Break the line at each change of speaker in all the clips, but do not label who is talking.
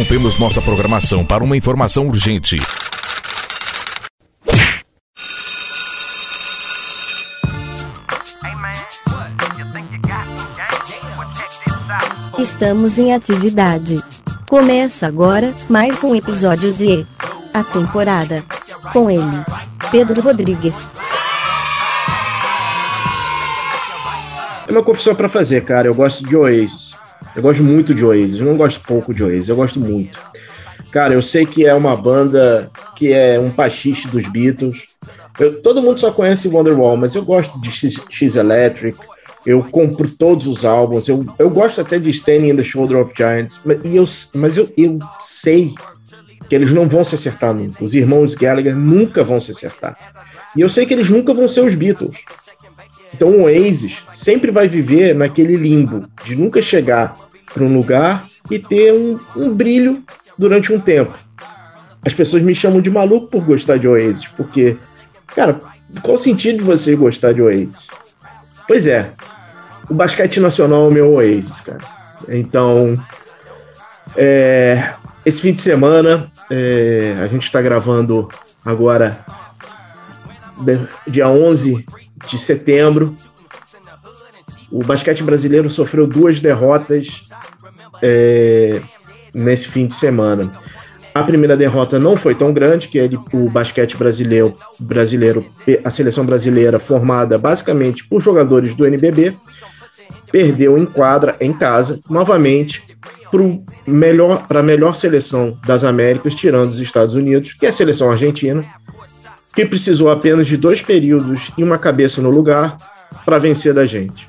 Interrompemos nossa programação para uma informação urgente.
Estamos em atividade. Começa agora mais um episódio de A Temporada. Com ele, Pedro Rodrigues.
É uma confissão para fazer, cara. Eu gosto de Oasis. Eu gosto muito de Oasis. Eu não gosto pouco de Oasis, eu gosto muito. Cara, eu sei que é uma banda que é um pastiche dos Beatles. Eu, todo mundo só conhece Wonderwall, mas eu gosto de X, X Electric. Eu compro todos os álbuns. Eu, eu gosto até de Standing in the Shoulder of Giants. Mas, eu, mas eu, eu sei que eles não vão se acertar nunca. Os irmãos Gallagher nunca vão se acertar. E eu sei que eles nunca vão ser os Beatles. Então o Oasis sempre vai viver naquele limbo de nunca chegar para um lugar e ter um, um brilho durante um tempo. As pessoas me chamam de maluco por gostar de Oasis, porque, cara, qual o sentido de você gostar de Oasis? Pois é, o basquete nacional é o meu Oasis, cara. Então, é, esse fim de semana, é, a gente está gravando agora, dia 11 de setembro. O basquete brasileiro sofreu duas derrotas é, nesse fim de semana. A primeira derrota não foi tão grande, que ele, o basquete brasileiro, brasileiro, a seleção brasileira formada basicamente por jogadores do NBB, perdeu em quadra em casa, novamente para melhor, a melhor seleção das Américas, tirando os Estados Unidos, que é a seleção argentina, que precisou apenas de dois períodos e uma cabeça no lugar para vencer da gente.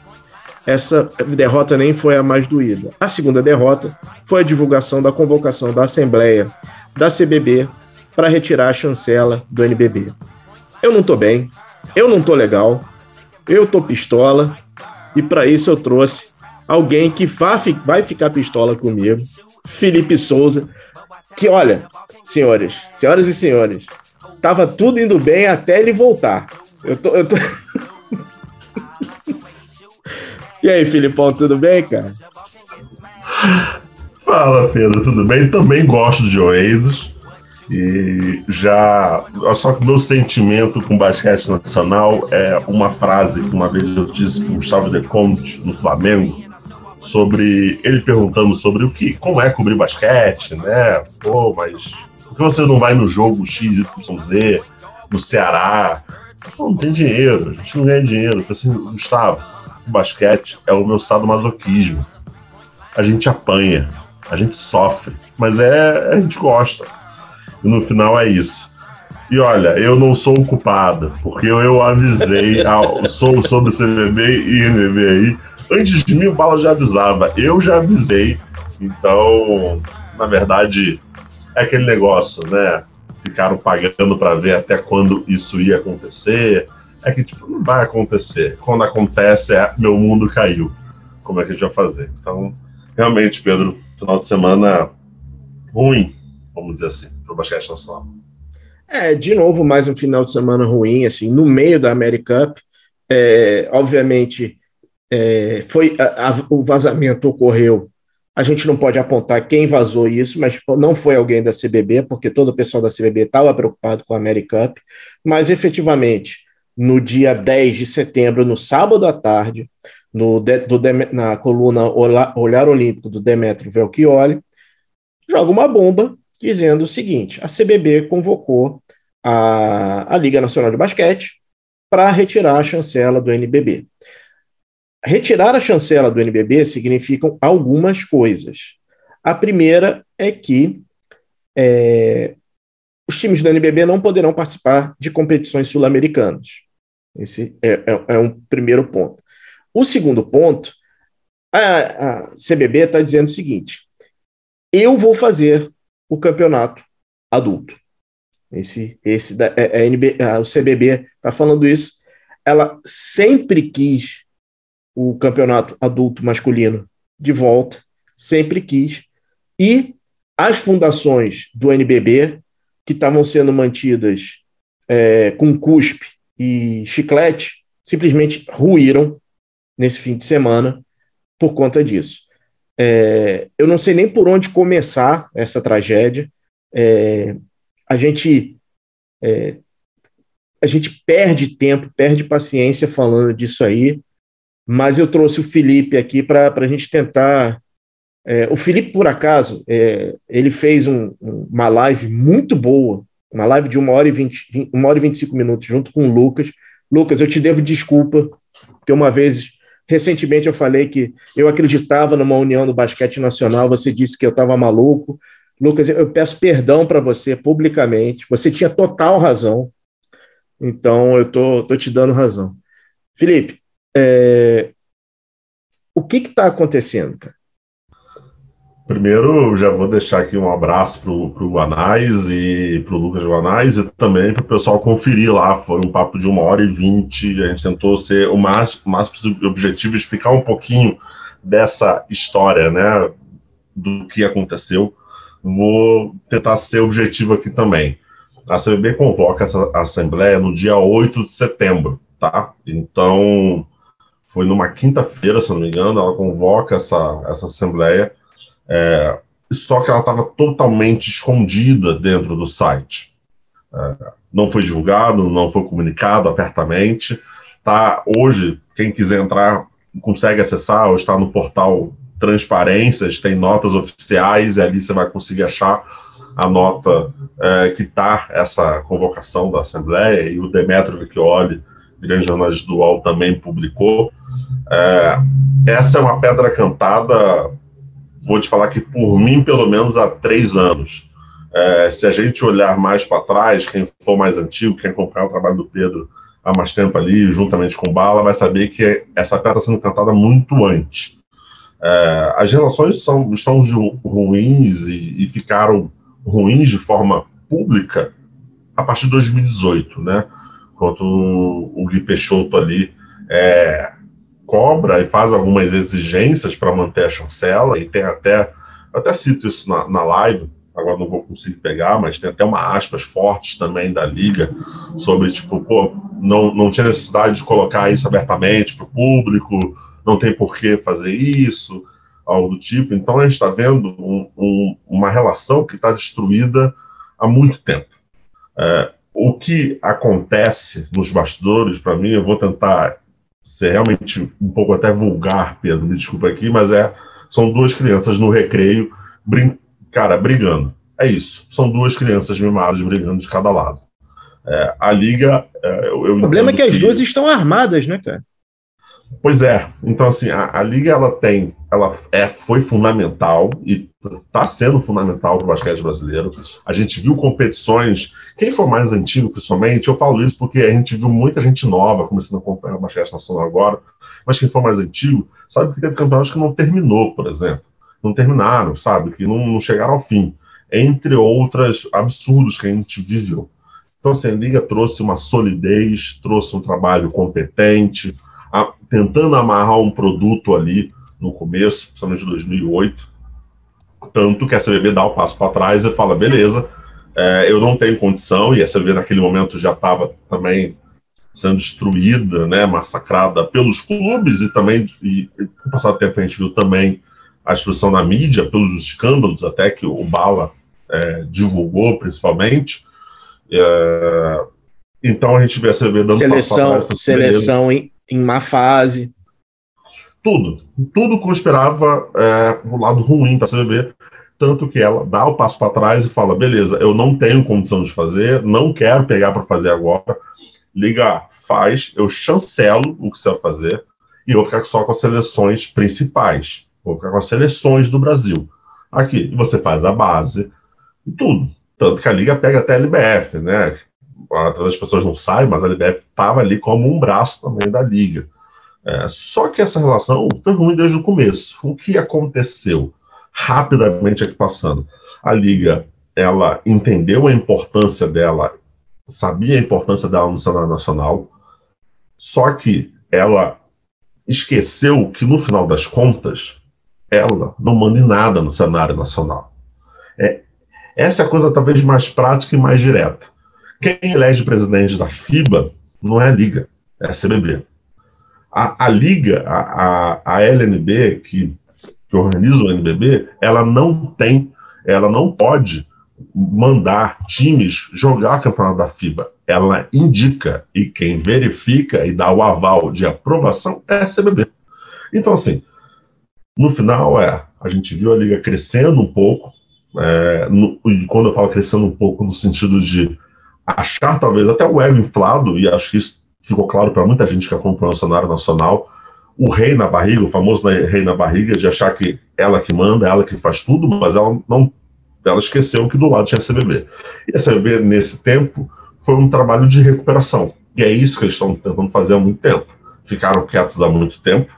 Essa derrota nem foi a mais doída. A segunda derrota foi a divulgação da convocação da Assembleia da CBB para retirar a chancela do NBB. Eu não tô bem, eu não tô legal, eu tô pistola e para isso eu trouxe alguém que vai ficar pistola comigo, Felipe Souza, que olha, senhores, senhoras e senhores, tava tudo indo bem até ele voltar. Eu tô. Eu tô... e aí, Filipão, tudo bem, cara?
Fala, Pedro, tudo bem? Também gosto de Oasis. E já. Só que o meu sentimento com basquete nacional é uma frase que uma vez eu disse para Gustavo De Conte no Flamengo, sobre ele perguntando sobre o que, como é cobrir basquete, né? Pô, mas que você não vai no jogo X, Y, Z, no Ceará? não tem dinheiro, a gente não ganha dinheiro. Então, assim, Gustavo, o basquete é o meu sadomasoquismo. A gente apanha, a gente sofre, mas é a gente gosta. E no final é isso. E olha, eu não sou o culpado, porque eu, eu avisei ao, sou sobre CBB e NBB aí. Antes de mim, o Bala já avisava. Eu já avisei. Então, na verdade, é aquele negócio, né? Ficaram pagando para ver até quando isso ia acontecer. É que, tipo, não vai acontecer. Quando acontece, é meu mundo caiu. Como é que a gente vai fazer? Então, realmente, Pedro, final de semana ruim, vamos dizer assim, para o basquete nacional.
É, de novo, mais um final de semana ruim, assim, no meio da America Cup. É, obviamente, é, foi a, a, o vazamento ocorreu a gente não pode apontar quem vazou isso, mas não foi alguém da CBB, porque todo o pessoal da CBB estava preocupado com a AmeriCup, mas efetivamente, no dia 10 de setembro, no sábado à tarde, no de, do, na coluna Olhar Olímpico do Demetrio Velchioli, joga uma bomba dizendo o seguinte: a CBB convocou a, a Liga Nacional de Basquete para retirar a chancela do NBB. Retirar a chancela do NBB significam algumas coisas. A primeira é que é, os times do NBB não poderão participar de competições sul-americanas. Esse é, é, é, um primeiro ponto. O segundo ponto, a, a CBB está dizendo o seguinte: eu vou fazer o campeonato adulto. Esse, esse da, é, é NB, o CBB está falando isso. Ela sempre quis o campeonato adulto masculino de volta, sempre quis. E as fundações do NBB, que estavam sendo mantidas é, com cuspe e chiclete, simplesmente ruíram nesse fim de semana por conta disso. É, eu não sei nem por onde começar essa tragédia. É, a gente é, a gente perde tempo, perde paciência falando disso aí, mas eu trouxe o Felipe aqui para a gente tentar. É, o Felipe, por acaso, é, ele fez um, uma live muito boa, uma live de uma hora, e 20, uma hora e 25 minutos, junto com o Lucas. Lucas, eu te devo desculpa, porque uma vez, recentemente, eu falei que eu acreditava numa união do basquete nacional, você disse que eu estava maluco. Lucas, eu peço perdão para você publicamente, você tinha total razão. Então, eu tô, tô te dando razão. Felipe, é... o que está acontecendo, cara?
Primeiro, já vou deixar aqui um abraço para o Guanais e para o Lucas Guanais e também para o pessoal conferir lá. Foi um papo de uma hora e vinte. A gente tentou ser o mais, mais objetivo, explicar um pouquinho dessa história, né? Do que aconteceu. Vou tentar ser objetivo aqui também. A CBB convoca essa assembleia no dia 8 de setembro, tá? Então, foi numa quinta-feira, se não me engano, ela convoca essa, essa assembleia, é, só que ela estava totalmente escondida dentro do site. É, não foi divulgado, não foi comunicado abertamente. Tá, hoje, quem quiser entrar consegue acessar, ou está no portal Transparências, tem notas oficiais, e ali você vai conseguir achar a nota é, que está essa convocação da Assembleia, e o Demetrio Vecchioli, grande jornalista do UOL, também publicou. É, essa é uma pedra cantada, vou te falar que por mim, pelo menos há três anos. É, se a gente olhar mais para trás, quem for mais antigo, quem acompanhar o trabalho do Pedro há mais tempo ali, juntamente com Bala, vai saber que essa pedra está sendo cantada muito antes. É, as relações são, estão ruins e, e ficaram ruins de forma pública a partir de 2018, né? Quando o Gui Peixoto ali é, cobra e faz algumas exigências para manter a chancela, e tem até, até cito isso na, na live, agora não vou conseguir pegar, mas tem até uma aspas fortes também da Liga sobre, tipo, pô, não, não tinha necessidade de colocar isso abertamente para o público, não tem por que fazer isso, algo do tipo. Então a gente está vendo um, um, uma relação que está destruída há muito tempo. É, o que acontece nos bastidores, para mim, eu vou tentar ser realmente um pouco até vulgar, Pedro, me desculpa aqui, mas é são duas crianças no recreio, brin cara, brigando. É isso. São duas crianças mimadas brigando de cada lado. É, a liga. É, eu, eu
o problema é que, que as duas estão armadas, né, cara?
Pois é. Então, assim, a, a liga ela tem, ela é, foi fundamental e está sendo fundamental para o basquete brasileiro. A gente viu competições. Quem for mais antigo, principalmente, eu falo isso porque a gente viu muita gente nova começando a acompanhar o basquete nacional agora. Mas quem for mais antigo sabe que teve campeonatos que não terminou, por exemplo. Não terminaram, sabe? Que não, não chegaram ao fim. Entre outras absurdos que a gente viveu. Então, assim, a Liga trouxe uma solidez, trouxe um trabalho competente, a, tentando amarrar um produto ali no começo, principalmente de 2008, tanto que a CBB dá o um passo para trás e fala, beleza, é, eu não tenho condição, e a CBB naquele momento já estava também sendo destruída, né, massacrada pelos clubes e também, e, com o passar do tempo a gente viu também a destruição na mídia, pelos escândalos até que o Bala é, divulgou, principalmente. É, então a gente vê a CBB dando
seleção, passo trás. Seleção em, em má fase.
Tudo. Tudo conspirava é, o lado ruim para a CBB. Tanto que ela dá o passo para trás e fala: beleza, eu não tenho condição de fazer, não quero pegar para fazer agora. Liga, faz, eu chancelo o que você vai fazer e vou ficar só com as seleções principais. Vou ficar com as seleções do Brasil. Aqui, você faz a base tudo. Tanto que a Liga pega até a LBF, né? As pessoas não sabem, mas a LBF estava ali como um braço também da Liga. É, só que essa relação foi ruim desde o começo. O que aconteceu? Rapidamente aqui passando. A Liga, ela entendeu a importância dela, sabia a importância dela no cenário nacional, só que ela esqueceu que, no final das contas, ela não manda em nada no cenário nacional. É, essa é a coisa talvez mais prática e mais direta. Quem elege presidente da FIBA não é a Liga, é a CBB. A, a Liga, a, a, a LNB, que que organiza o NBB, ela não tem, ela não pode mandar times jogar campeonato da FIBA. Ela indica e quem verifica e dá o aval de aprovação é a CBB. Então, assim, no final é, a gente viu a liga crescendo um pouco, é, no, e quando eu falo crescendo um pouco no sentido de achar talvez até o ego inflado, e acho que isso ficou claro para muita gente que acompanha o cenário nacional, o rei na barriga, o famoso rei na barriga, de achar que ela que manda, ela que faz tudo, mas ela não ela esqueceu que do lado tinha a CBB. E a CBB, nesse tempo, foi um trabalho de recuperação. E é isso que eles estão tentando fazer há muito tempo. Ficaram quietos há muito tempo,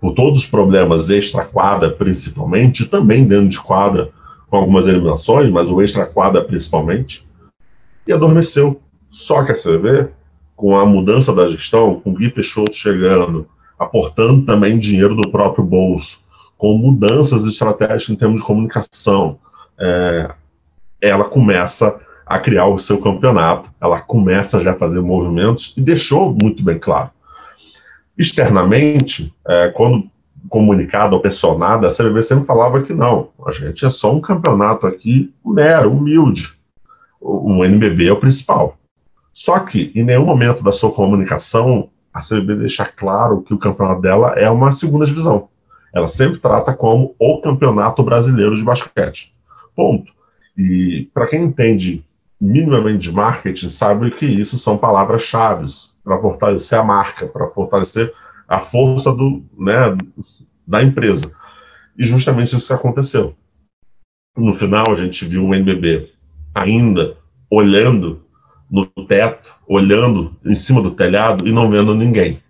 por todos os problemas extra-quadra, principalmente, também dentro de quadra, com algumas eliminações, mas o extra-quadra principalmente, e adormeceu. Só que a CBB, com a mudança da gestão, com o Gui Peixoto chegando, aportando também dinheiro do próprio bolso, com mudanças estratégicas em termos de comunicação, é, ela começa a criar o seu campeonato, ela começa já a fazer movimentos e deixou muito bem claro. Externamente, é, quando comunicado ou pressionada, a CBB sempre falava que não, a gente é só um campeonato aqui mero, humilde. O, NBB é o principal. Só que, em nenhum momento da sua comunicação, a CBB deixa claro que o campeonato dela é uma segunda divisão. Ela sempre trata como o campeonato brasileiro de basquete. Ponto. E para quem entende minimamente de marketing, sabe que isso são palavras-chave para fortalecer a marca, para fortalecer a força do, né, da empresa. E justamente isso que aconteceu. No final, a gente viu o NBB ainda olhando no teto, olhando em cima do telhado e não vendo ninguém,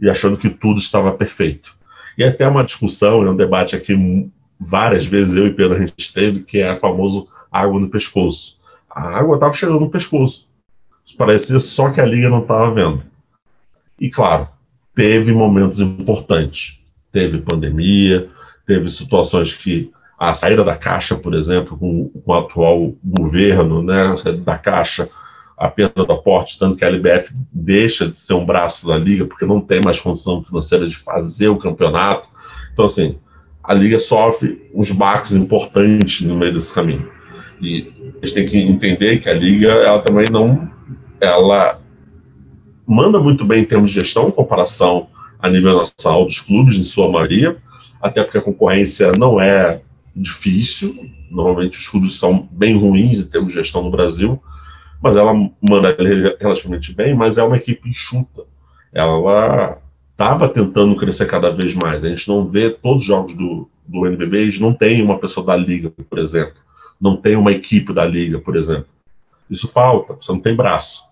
e achando que tudo estava perfeito. E até uma discussão, é um debate aqui várias vezes eu e Pedro a gente teve, que é a famoso água no pescoço. A água estava chegando no pescoço. Parecia só que a liga não estava vendo. E claro, teve momentos importantes. Teve pandemia, teve situações que a saída da Caixa, por exemplo, com, com o atual governo, né, da Caixa, a perda do aporte, tanto que a LBF deixa de ser um braço da liga, porque não tem mais condição financeira de fazer o campeonato. Então, assim, a liga sofre uns baques importantes no meio desse caminho. E a gente tem que entender que a liga, ela também não, ela manda muito bem em termos de gestão, em comparação a nível nacional dos clubes, em sua maioria, até porque a concorrência não é difícil, normalmente os clubes são bem ruins em termos de gestão no Brasil, mas ela manda relativamente bem, mas é uma equipe enxuta. Ela estava tentando crescer cada vez mais. A gente não vê todos os jogos do, do NBB, eles não tem uma pessoa da liga, por exemplo. Não tem uma equipe da liga, por exemplo. Isso falta, você não tem braço.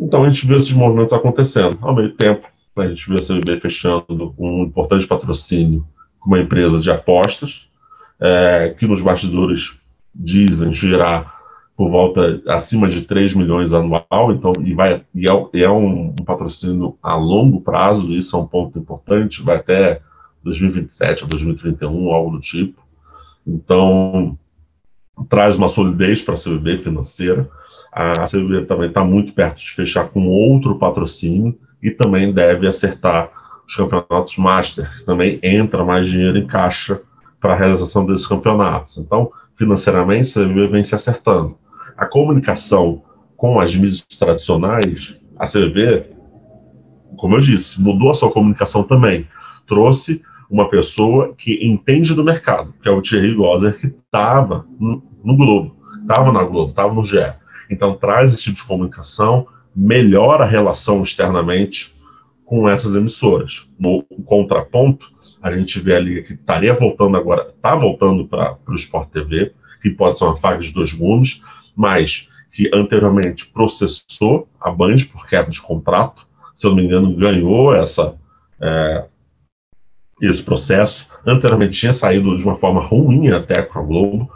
Então a gente vê esses movimentos acontecendo. Ao mesmo tempo, a gente vê a CBB fechando um importante patrocínio com uma empresa de apostas, é, que nos bastidores dizem girar por volta acima de 3 milhões anual, então e vai e é, é um, um, patrocínio a longo prazo, isso é um ponto importante, vai até 2027 ou 2031, algo do tipo. Então traz uma solidez para a CBB financeira. A CBB também está muito perto de fechar com outro patrocínio e também deve acertar os campeonatos Master, também entra mais dinheiro em caixa para a realização desses campeonatos. Então, financeiramente, CBB vem se acertando a comunicação com as mídias tradicionais, a CVV, como eu disse, mudou a sua comunicação também. Trouxe uma pessoa que entende do mercado, que é o Thierry Gosser, que estava no, no, Globo, estava na Globo, estava no GE. Então traz esse tipo de comunicação, melhora a relação externamente com essas emissoras. No contraponto, a gente vê a liga que estaria voltando agora, está voltando para o Sport TV, que pode ser uma faca de dois gumes, mas que anteriormente processou a Band por quebra de contrato, se eu não me engano, ganhou essa, é, esse processo. Anteriormente tinha saído de uma forma ruim até com a Globo,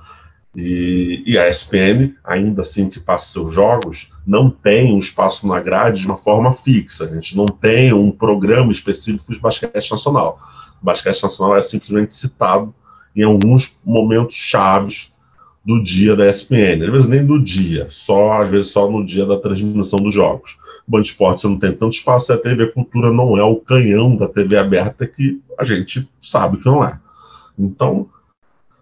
e, e, a ESPN, ainda assim que passa seus jogos, não tem um espaço na grade de uma forma fixa. A gente não tem um programa específico de basquete nacional. O basquete nacional é simplesmente citado em alguns momentos chaves do dia da ESPN, às vezes nem do dia, só às vezes só no dia da transmissão dos jogos. Band Esporte você não tem tanto espaço, e a TV Cultura não é o canhão da TV aberta que a gente sabe que não é. Então,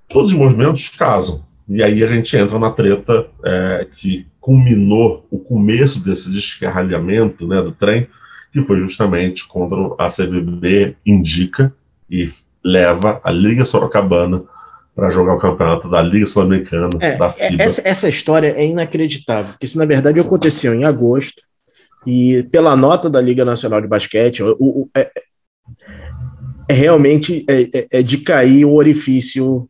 todos os movimentos casam. E aí a gente entra na treta é, que culminou o começo desse descarralhamento né, do trem, que foi justamente quando a CBB indica e leva a Liga Sorocabana para jogar o campeonato da Liga Sul-Americana,
é,
da
FIBA. Essa, essa, história é inacreditável, porque isso na verdade aconteceu em agosto, e pela nota da Liga Nacional de Basquete, o, o, é, é, realmente é, é, é, de cair o orifício,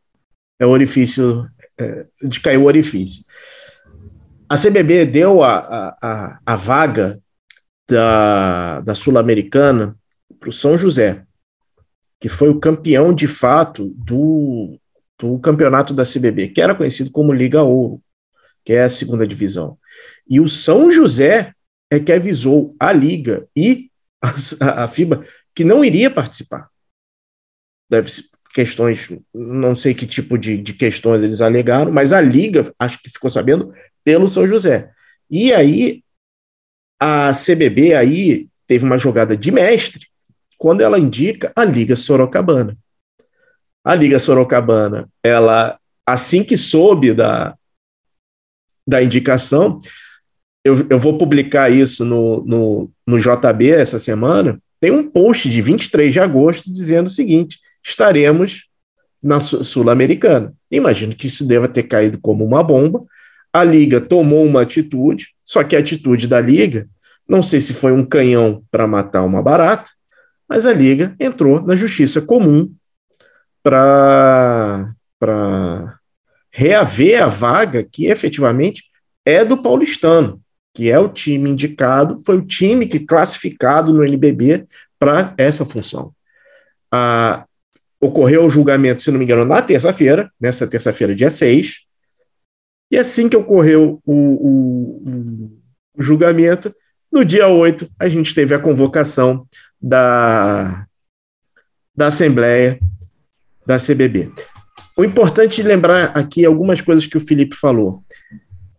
é o orifício, é, de cair o orifício. A CBB deu a, a, a vaga da, da Sul-Americana para o São José, que foi o campeão de fato do, do campeonato da CBB, que era conhecido como Liga Ouro, que é a segunda divisão. E o São José é que avisou a Liga e a, a FIBA que não iria participar. Deve ser questões, não sei que tipo de, de questões eles alegaram, mas a Liga, acho que ficou sabendo, pelo São José. E aí, a CBB aí teve uma jogada de mestre, quando ela indica a Liga Sorocabana. A Liga Sorocabana, ela, assim que soube da, da indicação, eu, eu vou publicar isso no, no, no JB essa semana, tem um post de 23 de agosto dizendo o seguinte: estaremos na Sul-Americana. Imagino que isso deva ter caído como uma bomba. A Liga tomou uma atitude, só que a atitude da Liga, não sei se foi um canhão para matar uma barata, mas a Liga entrou na justiça comum para reaver a vaga que efetivamente é do paulistano, que é o time indicado, foi o time que classificado no NBB para essa função. Ah, ocorreu o julgamento, se não me engano, na terça-feira, nessa terça-feira, dia 6, e assim que ocorreu o, o, o julgamento, no dia 8, a gente teve a convocação da, da Assembleia da CBB. O importante lembrar aqui algumas coisas que o Felipe falou.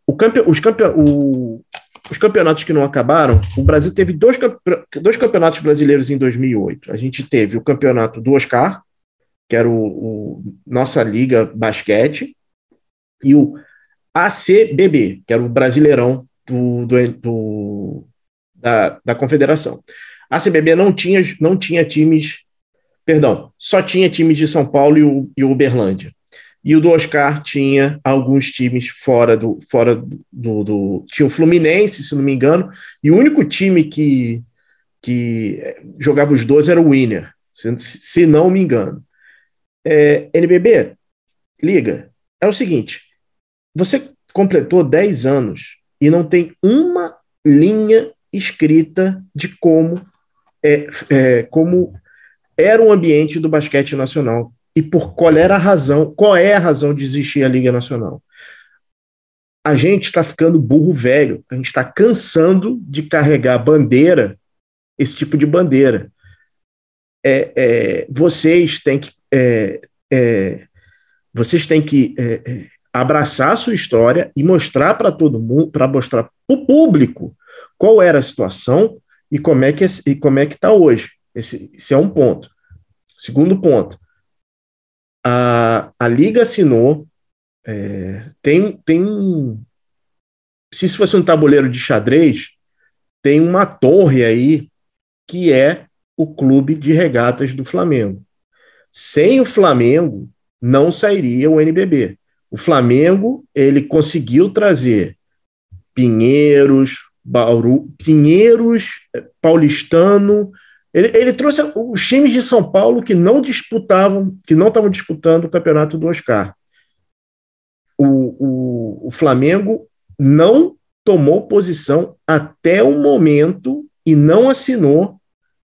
O campe, os, campe, o, os campeonatos que não acabaram, o Brasil teve dois, dois campeonatos brasileiros em 2008. A gente teve o campeonato do Oscar, que era o, o nossa liga basquete, e o ACBB, que era o Brasileirão do, do, do da, da confederação. A CBB não tinha, não tinha times, perdão, só tinha times de São Paulo e, o, e Uberlândia. E o do Oscar tinha alguns times fora do. Fora do, do, Tinha o Fluminense, se não me engano, e o único time que, que jogava os dois era o Winner, se, se não me engano. É, NBB, liga. É o seguinte: você completou 10 anos e não tem uma linha escrita de como é, é, como era o ambiente do basquete nacional e por qual era a razão, qual é a razão de existir a Liga Nacional. A gente está ficando burro velho, a gente está cansando de carregar bandeira, esse tipo de bandeira. É, é, vocês têm que é, é vocês têm que é, é, abraçar a sua história e mostrar para todo mundo, para mostrar para o público qual era a situação e como é que e como é que está hoje. Esse, esse é um ponto. Segundo ponto, a, a liga assinou é, tem tem se isso fosse um tabuleiro de xadrez tem uma torre aí que é o clube de regatas do Flamengo. Sem o Flamengo não sairia o NBB. O Flamengo ele conseguiu trazer Pinheiros, Bauru, Pinheiros, eh, Paulistano. Ele, ele, trouxe os times de São Paulo que não disputavam, que não estavam disputando o campeonato do Oscar. O, o, o Flamengo não tomou posição até o momento e não assinou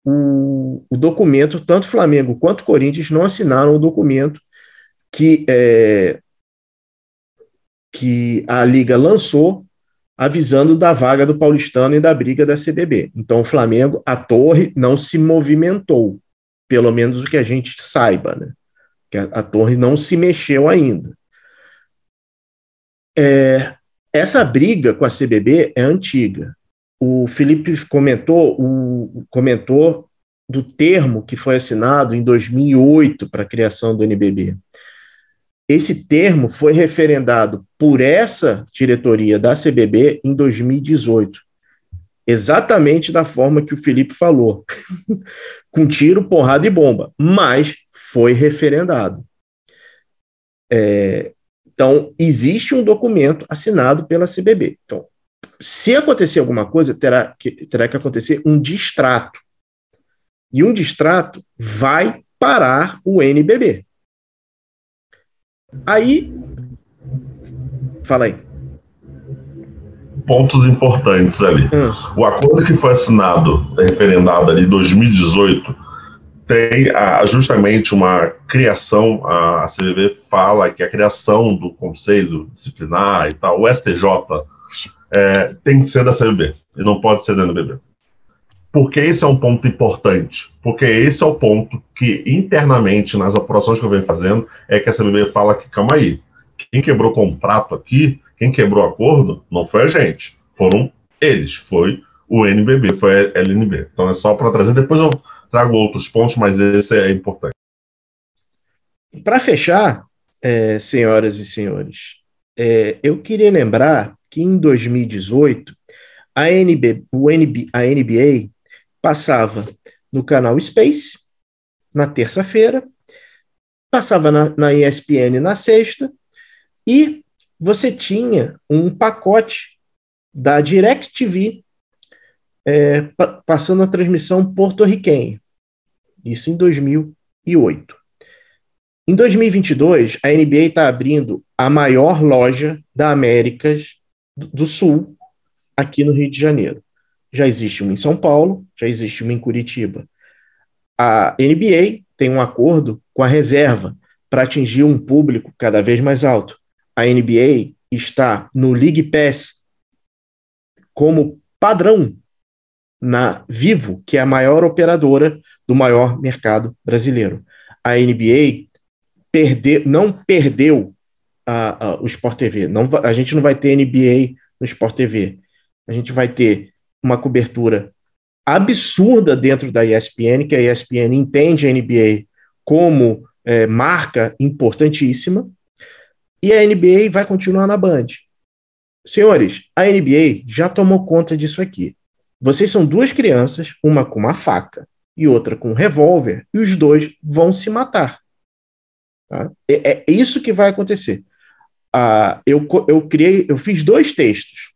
o, o documento, tanto Flamengo quanto Corinthians não assinaram o documento que, é, que a Liga lançou avisando da vaga do Paulistano e da briga da CBB. Então, o Flamengo, a torre, não se movimentou, pelo menos o que a gente saiba, né? Que a, a torre não se mexeu ainda. É, essa briga com a CBB é antiga. O Felipe comentou, o, comentou do termo que foi assinado em 2008 para a criação do NBB. Esse termo foi referendado por essa diretoria da CBB em 2018. Exatamente da forma que o Felipe falou, com tiro, porrada e bomba, mas foi referendado. É, então, existe um documento assinado pela CBB. Então, se acontecer alguma coisa, terá que, terá que acontecer um distrato. E um distrato vai parar o NBB. Aí, fala aí.
Pontos importantes ali. Hum. O acordo que foi assinado, referendado ali em 2018, tem ah, justamente uma criação, a CVV fala que a criação do Conselho Disciplinar e tal, o STJ, é, tem que ser da CVB e não pode ser da NBB. Porque esse é um ponto importante. Porque esse é o ponto que, internamente, nas operações que eu venho fazendo, é que a CBB fala que, calma aí, quem quebrou contrato aqui, quem quebrou acordo, não foi a gente. Foram eles, foi o NBB, foi a LNB. Então é só para trazer. Depois eu trago outros pontos, mas esse é importante.
Para fechar, é, senhoras e senhores, é, eu queria lembrar que em 2018 a, NB, o NB, a NBA passava no canal Space, na terça-feira, passava na, na ESPN na sexta, e você tinha um pacote da DirecTV é, pa passando a transmissão porto-riquenha. Isso em 2008. Em 2022, a NBA está abrindo a maior loja da Américas do Sul, aqui no Rio de Janeiro. Já existe uma em São Paulo, já existe uma em Curitiba. A NBA tem um acordo com a reserva para atingir um público cada vez mais alto. A NBA está no League Pass como padrão na Vivo, que é a maior operadora do maior mercado brasileiro. A NBA perde, não perdeu a, a, o Sport TV. Não, a gente não vai ter NBA no Sport TV. A gente vai ter uma cobertura absurda dentro da ESPN, que a ESPN entende a NBA como é, marca importantíssima, e a NBA vai continuar na Band. Senhores, a NBA já tomou conta disso aqui. Vocês são duas crianças, uma com uma faca e outra com um revólver, e os dois vão se matar. Tá? É, é, isso que vai acontecer. Ah, eu, eu criei, eu fiz dois textos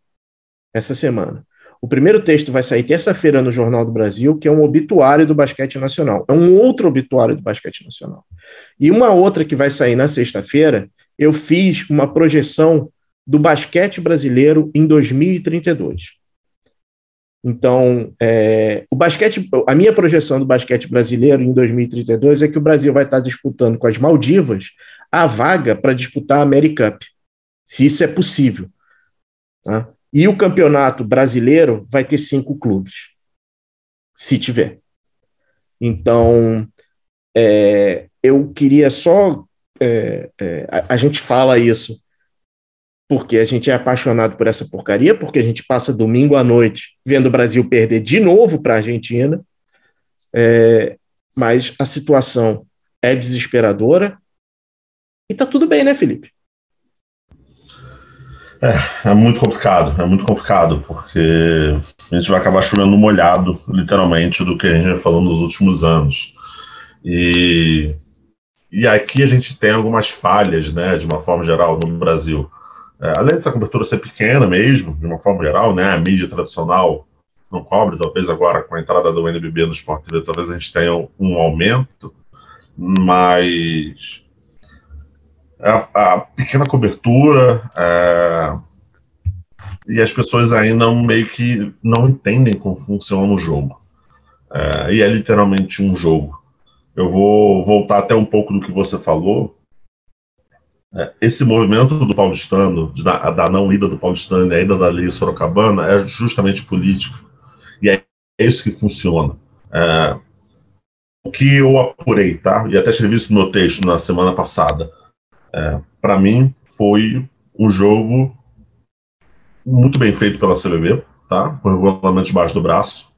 essa semana. O primeiro texto vai sair terça-feira no Jornal do Brasil, que é um obituário do basquete nacional. É um outro obituário do basquete nacional. E uma outra que vai sair na sexta-feira, eu fiz uma projeção do basquete brasileiro em 2032. Então, é, o basquete, a minha projeção do basquete brasileiro em 2032 é que o Brasil vai estar disputando com as Maldivas a vaga para disputar a America Cup, se isso é possível. Tá? E o campeonato brasileiro vai ter cinco clubes, se tiver. Então, é, eu queria só. É, é, a, a, gente fala isso porque a gente é apaixonado por essa porcaria, porque a gente passa domingo à noite vendo o Brasil perder de novo para a Argentina. É, mas a situação é desesperadora. E tá tudo bem, né, Felipe?
É, é muito complicado, é muito complicado, porque a gente vai acabar chovendo molhado, literalmente, do que a gente falou nos últimos anos. E, e aqui a gente tem algumas falhas, né, de uma forma geral, no Brasil. É, além dessa cobertura ser pequena mesmo, de uma forma geral, né, a mídia tradicional não cobre, talvez agora com a entrada do NBB no Sport TV, talvez a gente tenha um aumento, mas a, é a pequena cobertura é, e as pessoas ainda meio que não entendem como funciona o jogo. É, e é literalmente um jogo. Eu vou voltar até um pouco do que você falou. É, esse movimento do paulistano, da, da, não ida do paulistano e a ida da lei Sorocabana, é justamente político. E é isso que funciona. É, o que eu apurei, tá? E até escrevi isso no meu texto na semana passada é, para mim, foi um jogo muito bem feito pela CBB, tá? Com o regulamento debaixo do braço.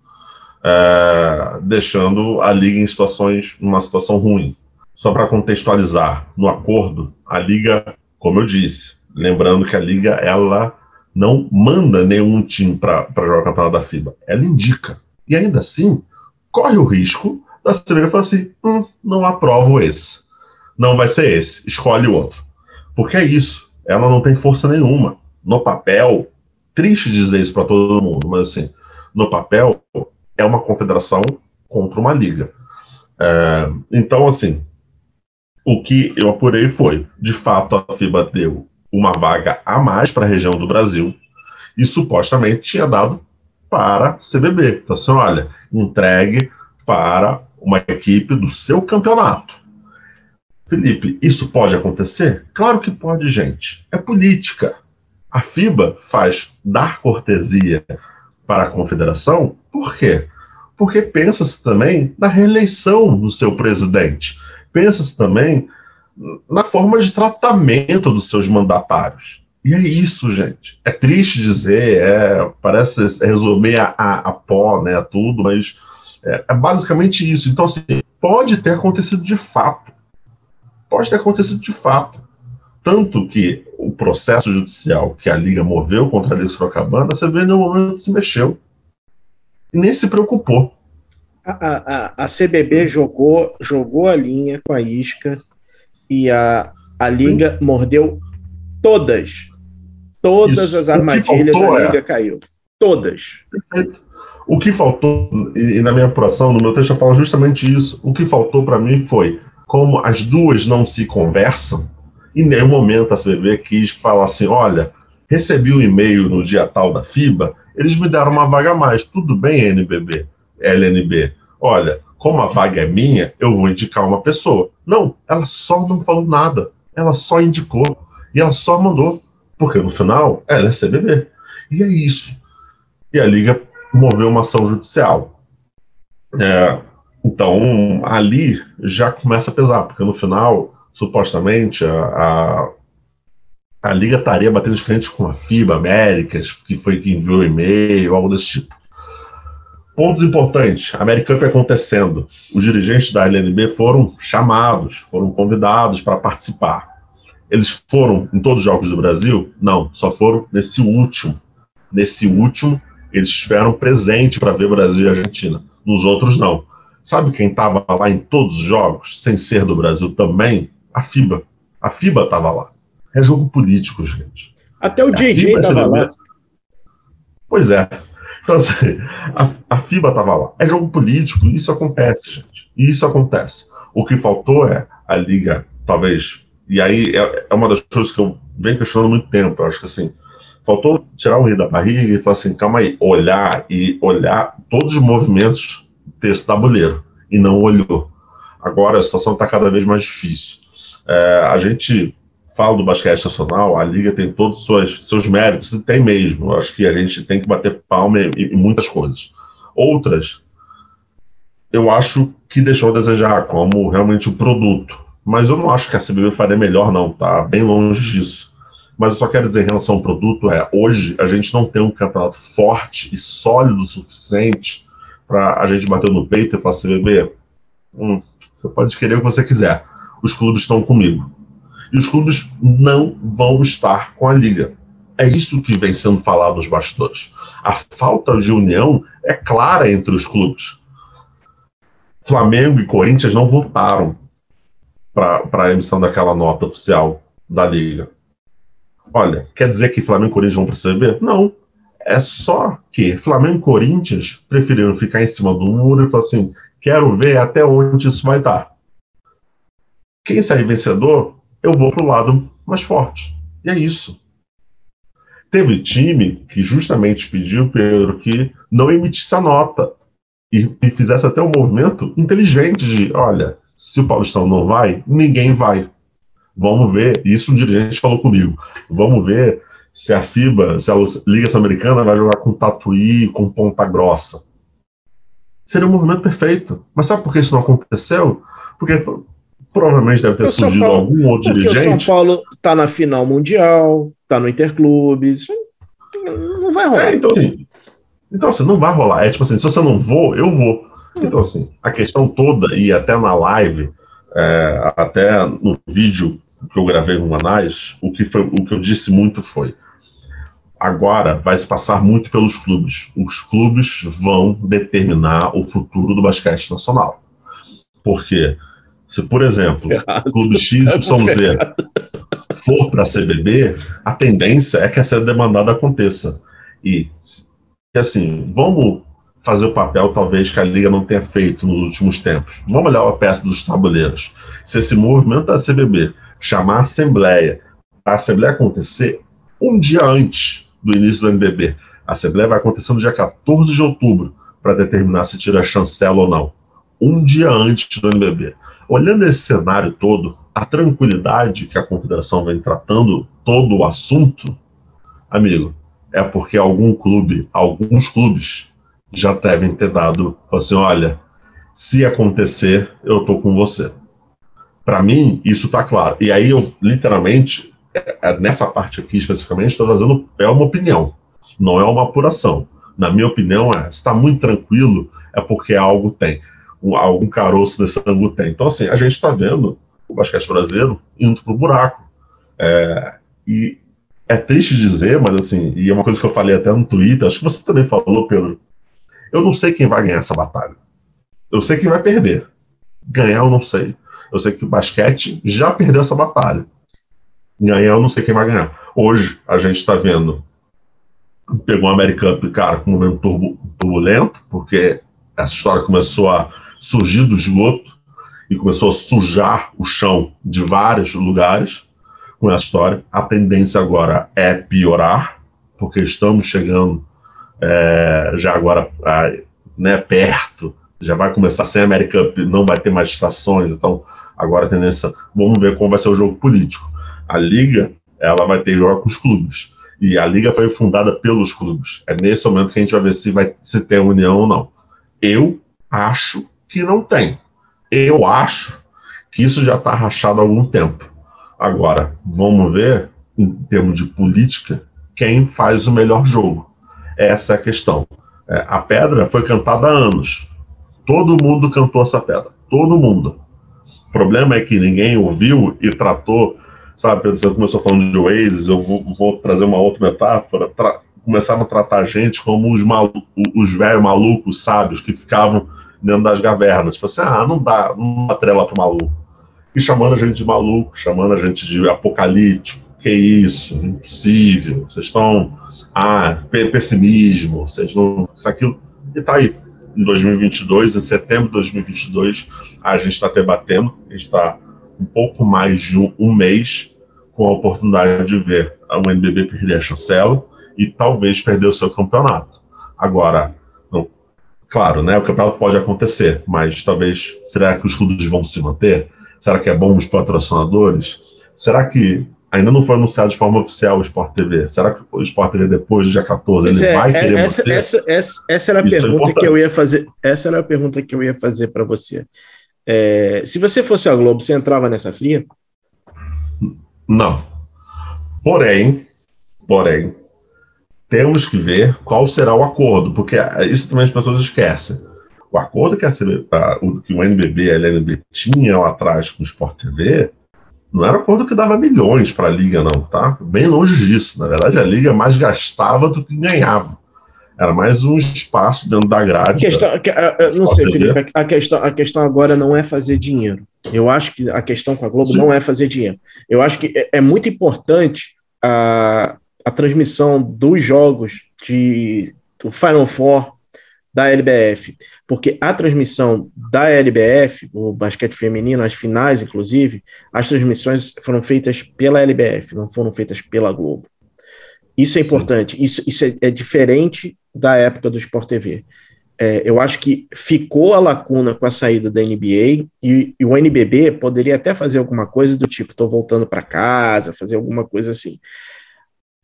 é, deixando a liga em situações, numa situação ruim. Só para contextualizar, no acordo, a liga, como eu disse, lembrando que a liga ela não manda nenhum time para jogar o campeonato da FIBA, ela indica. E ainda assim, corre o risco da CBF falar assim: hum, não aprovo esse. Não vai ser esse, escolhe outro. Porque é isso, ela não tem força nenhuma. No papel, triste dizer isso para todo mundo, mas assim, no papel, é uma confederação contra uma liga. É, então, assim, o que eu apurei foi, de fato, a FIBA deu uma vaga a mais para a região do Brasil e supostamente tinha dado para a CBB. Então, assim, olha, entregue para uma equipe do seu campeonato. Felipe, isso pode acontecer? Claro que pode, gente. É política. A FIBA faz dar cortesia para a confederação, por quê? Porque pensa-se também na reeleição do seu presidente. Pensa-se também na forma de tratamento dos seus mandatários. E é isso, gente. É triste dizer, é, parece resumir a, a, a pó, né, tudo, mas é, é, basicamente isso. Então, assim, pode ter acontecido de fato. Pode ter acontecido de fato. Tanto que o processo judicial que a Liga moveu contra a Liga Sorocabana, você vê no momento se mexeu. E nem se preocupou.
A, a, a CBB jogou, jogou a linha com a isca e a, a Liga Sim. mordeu todas. Todas Isso. as armadilhas a Liga é... caiu. Todas.
Perfeito. O que faltou, e, e na minha apuração, no meu texto eu falo justamente isso, o que faltou para mim foi, como as duas não se conversam, em nenhum momento a CBB quis falar assim, olha, recebi o um e-mail no dia tal da FIBA, eles me deram uma vaga a mais, tudo bem, NBB, LNB, olha, como a vaga é minha, eu vou indicar uma pessoa. Não, ela só não falou nada. Ela só indicou. E ela só mandou. Porque no final, ela é CBB. E é isso. E a Liga moveu uma ação judicial. É, então, ali já começa a pesar, porque no final, supostamente, a, a, a Liga estaria batendo de frente com a FIBA Américas, que foi quem enviou o e-mail, algo desse tipo. Pontos importantes: a American Cup acontecendo. Os dirigentes da LNB foram chamados, foram convidados para participar. Eles foram em todos os jogos do Brasil? Não, só foram nesse último. Nesse último, eles estiveram presentes para ver Brasil e Argentina. Nos outros, não. Sabe quem estava lá em todos os jogos, sem ser do Brasil também? A FIBA. A FIBA estava lá. É jogo político, gente.
Até o DJ estava lá.
Pois é. Então, assim, a, a FIBA estava lá. É jogo político, isso acontece, gente. Isso acontece. O que faltou é a Liga, talvez. E aí é, é uma das coisas que eu venho questionando há muito tempo. Eu acho que assim, faltou tirar o rio da barriga e falar assim: calma aí, olhar e olhar todos os movimentos desse tabuleiro. E não olhou. Agora a situação está cada vez mais difícil. É, a gente falo do basquete nacional, a liga tem todos os seus, seus méritos, e tem mesmo. Acho que a gente tem que bater palma em, em muitas coisas. Outras, eu acho que deixou a desejar, como realmente o produto. Mas eu não acho que a CBB faria melhor, não, tá? Bem longe disso. Mas eu só quero dizer em relação ao produto é, hoje a gente não tem um campeonato forte e sólido o suficiente para a gente bater no peito e falar CBB, hum, você pode querer o que você quiser. Os clubes estão comigo e os clubes não vão estar com a liga. É isso que vem sendo falado nos bastidores. A falta de união é clara entre os clubes. Flamengo e Corinthians não votaram para a emissão daquela nota oficial da liga. Olha, quer dizer que Flamengo e Corinthians vão CB? Não. É só que Flamengo e Corinthians preferiram ficar em cima do muro e falar assim: quero ver até onde isso vai dar. Quem sair vencedor eu vou para o lado mais forte. E é isso. Teve time que justamente pediu, Pedro, que não emitisse a nota e, e fizesse até um movimento inteligente de, olha, se o Paulistão não vai, ninguém vai. Vamos ver, isso o dirigente falou comigo, vamos ver se a FIBA, se a Liga Sul-Americana vai jogar com Tatuí, com Ponta Grossa. Seria um movimento perfeito. Mas sabe por que isso não aconteceu? Porque Provavelmente deve ter surgido Paulo, algum outro dirigente.
O São Paulo está na final mundial, está no Interclubes. Não vai rolar.
É, então, assim, Então, assim, não vai rolar. É tipo assim, se você não vou, eu vou. Então, assim, a questão toda, e até na live, é, até no vídeo que eu gravei no Manais, o que, foi, o que eu disse muito foi: agora vai se passar muito pelos clubes. Os clubes vão determinar o futuro do basquete nacional. Porque, se, por exemplo, o clube XYZ for para a CBB, a tendência é que essa demandada aconteça. E, assim, vamos fazer o papel, talvez, que a Liga não tenha feito nos últimos tempos. Vamos olhar a peça dos tabuleiros. Se esse movimento da CBB chamar a Assembleia, a Assembleia acontecer um dia antes do início do NBB, a Assembleia vai acontecer no dia 14 de outubro, para determinar se tira a chancela ou não. Um dia antes do NBB. Olhando esse cenário todo, a tranquilidade que a Confederação vem tratando todo o assunto, amigo, é porque algum clube, alguns clubes, já devem ter dado, assim, olha, se acontecer, eu tô com você. Para mim, isso tá claro. E aí eu, literalmente, nessa parte aqui especificamente, estou fazendo, é uma opinião, não é uma apuração. Na minha opinião, é, está muito tranquilo, é porque algo tem, um, algum caroço desse ângulo tem. Então, assim, a gente está vendo o basquete brasileiro indo pro buraco. É, e é triste dizer, mas assim, e é uma coisa que eu falei até no Twitter, acho que você também falou, Pedro, eu não sei quem vai ganhar essa batalha. Eu sei quem vai perder. Ganhar eu não sei. Eu sei que o basquete já perdeu essa batalha. Ganhar eu não sei quem vai ganhar. Hoje a gente está vendo. Pegou o American Cup, cara, com um momento turbo, turbulento, porque essa história começou a surgir do esgoto e começou a sujar o chão de vários lugares com essa história. A tendência agora é piorar, porque estamos chegando é, já agora né, perto, já vai começar sem América Cup, não vai ter mais estações, então agora a tendência, vamos ver como vai ser o jogo político. A liga, ela vai ter jogo com os clubes, e a liga foi fundada pelos clubes. É nesse momento que a gente vai ver se vai se tem união ou não. Eu acho que não tem. Eu acho que isso já está rachado há algum tempo. Agora, vamos ver, em termos de política, quem faz o melhor jogo. Essa é a questão. É, a pedra foi cantada há anos. Todo mundo cantou essa pedra. Todo mundo. O problema é que ninguém ouviu e tratou. Sabe, você começou falando de Oasis, eu vou, vou trazer uma outra metáfora. Tra começaram a tratar a gente como os, os velhos malucos sábios que ficavam dentro das cavernas. Tipo assim, ah, não dá, não dá trela pro maluco. E chamando a gente de maluco, chamando a gente de apocalíptico que isso, impossível, vocês estão, ah, pessimismo, vocês não, isso aquilo, e tá aí, em 2022, em setembro de 2022, a gente está debatendo, a gente está um pouco mais de um, um, mês com a oportunidade de ver o NBB perder a chancela e talvez perder o seu campeonato. Agora, não, claro, né, o campeonato pode acontecer, mas talvez, será que os clubes vão se manter? Será que é bom os patrocinadores? Será que ainda não foi anunciado de forma oficial o Sport TV. Será que o Sport TV depois do dia 14 ele é, vai é, querer
essa, essa, essa, essa, era a Isso é pergunta é que eu ia fazer. Essa era a pergunta que eu ia fazer para você. É, se você fosse a Globo, você entrava nessa fria?
Não. Porém, porém, temos que ver qual será o acordo, porque isso também as pessoas esquecem. O acordo que, a, que o NBB e a LNB tinham atrás com o Sport TV não era um acordo que dava milhões para a liga, não, tá? Bem longe disso. Na verdade, a liga mais gastava do que ganhava. Era mais um espaço dentro da grade.
A questão, da, a, não sei, Felipe, a questão, a questão agora não é fazer dinheiro. Eu acho que a questão com a Globo Sim. não é fazer dinheiro. Eu acho que é, é muito importante a, a transmissão dos jogos de, do Final Four da LBF, porque a transmissão da LBF, o basquete feminino, as finais, inclusive, as transmissões foram feitas pela LBF, não foram feitas pela Globo. Isso é importante, isso, isso é, é, diferente da época do Sport TV. É, eu acho que ficou a lacuna com a saída da NBA e, e o NBB poderia até fazer alguma coisa do tipo, estou voltando para casa, fazer alguma coisa assim.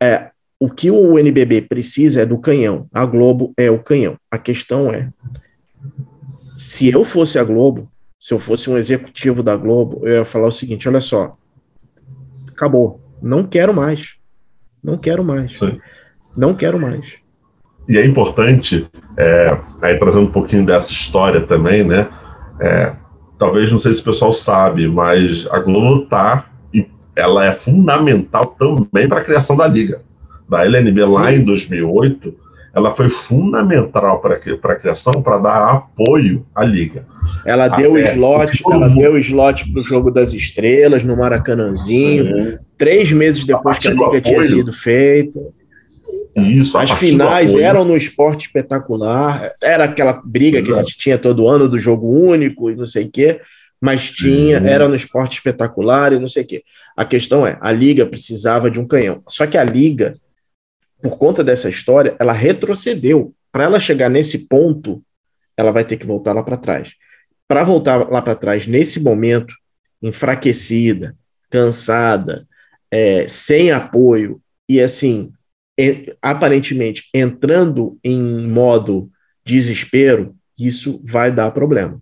É, o que o NBB precisa é do canhão. A Globo é o canhão. A questão é: se eu fosse a Globo, se eu fosse um executivo da Globo, eu ia falar o seguinte: olha só, acabou. Não quero mais. Não quero mais. Sim. Não quero mais.
e é importante, é, aí trazendo um pouquinho dessa história também, né? É, talvez não sei se o pessoal sabe, mas a Globo tá, ela é fundamental também para a criação da liga. Da LNB Sim. lá em 2008, ela foi fundamental para a criação, para dar apoio à liga.
Ela Até, deu slot, ela mundo... deu slot para o jogo das estrelas no Maracanãzinho, três meses depois que a liga apoio, tinha sido feita. Isso, As finais eram no esporte espetacular, era aquela briga Exato. que a gente tinha todo ano do jogo único e não sei o quê, mas tinha, uhum. era no esporte espetacular e não sei o quê. A questão é, a liga precisava de um canhão. Só que a liga, por conta dessa história, ela retrocedeu. Para ela chegar nesse ponto, ela vai ter que voltar lá para trás. Para voltar lá para trás, nesse momento, enfraquecida, cansada, é, sem apoio e assim aparentemente entrando em modo desespero, isso vai dar problema.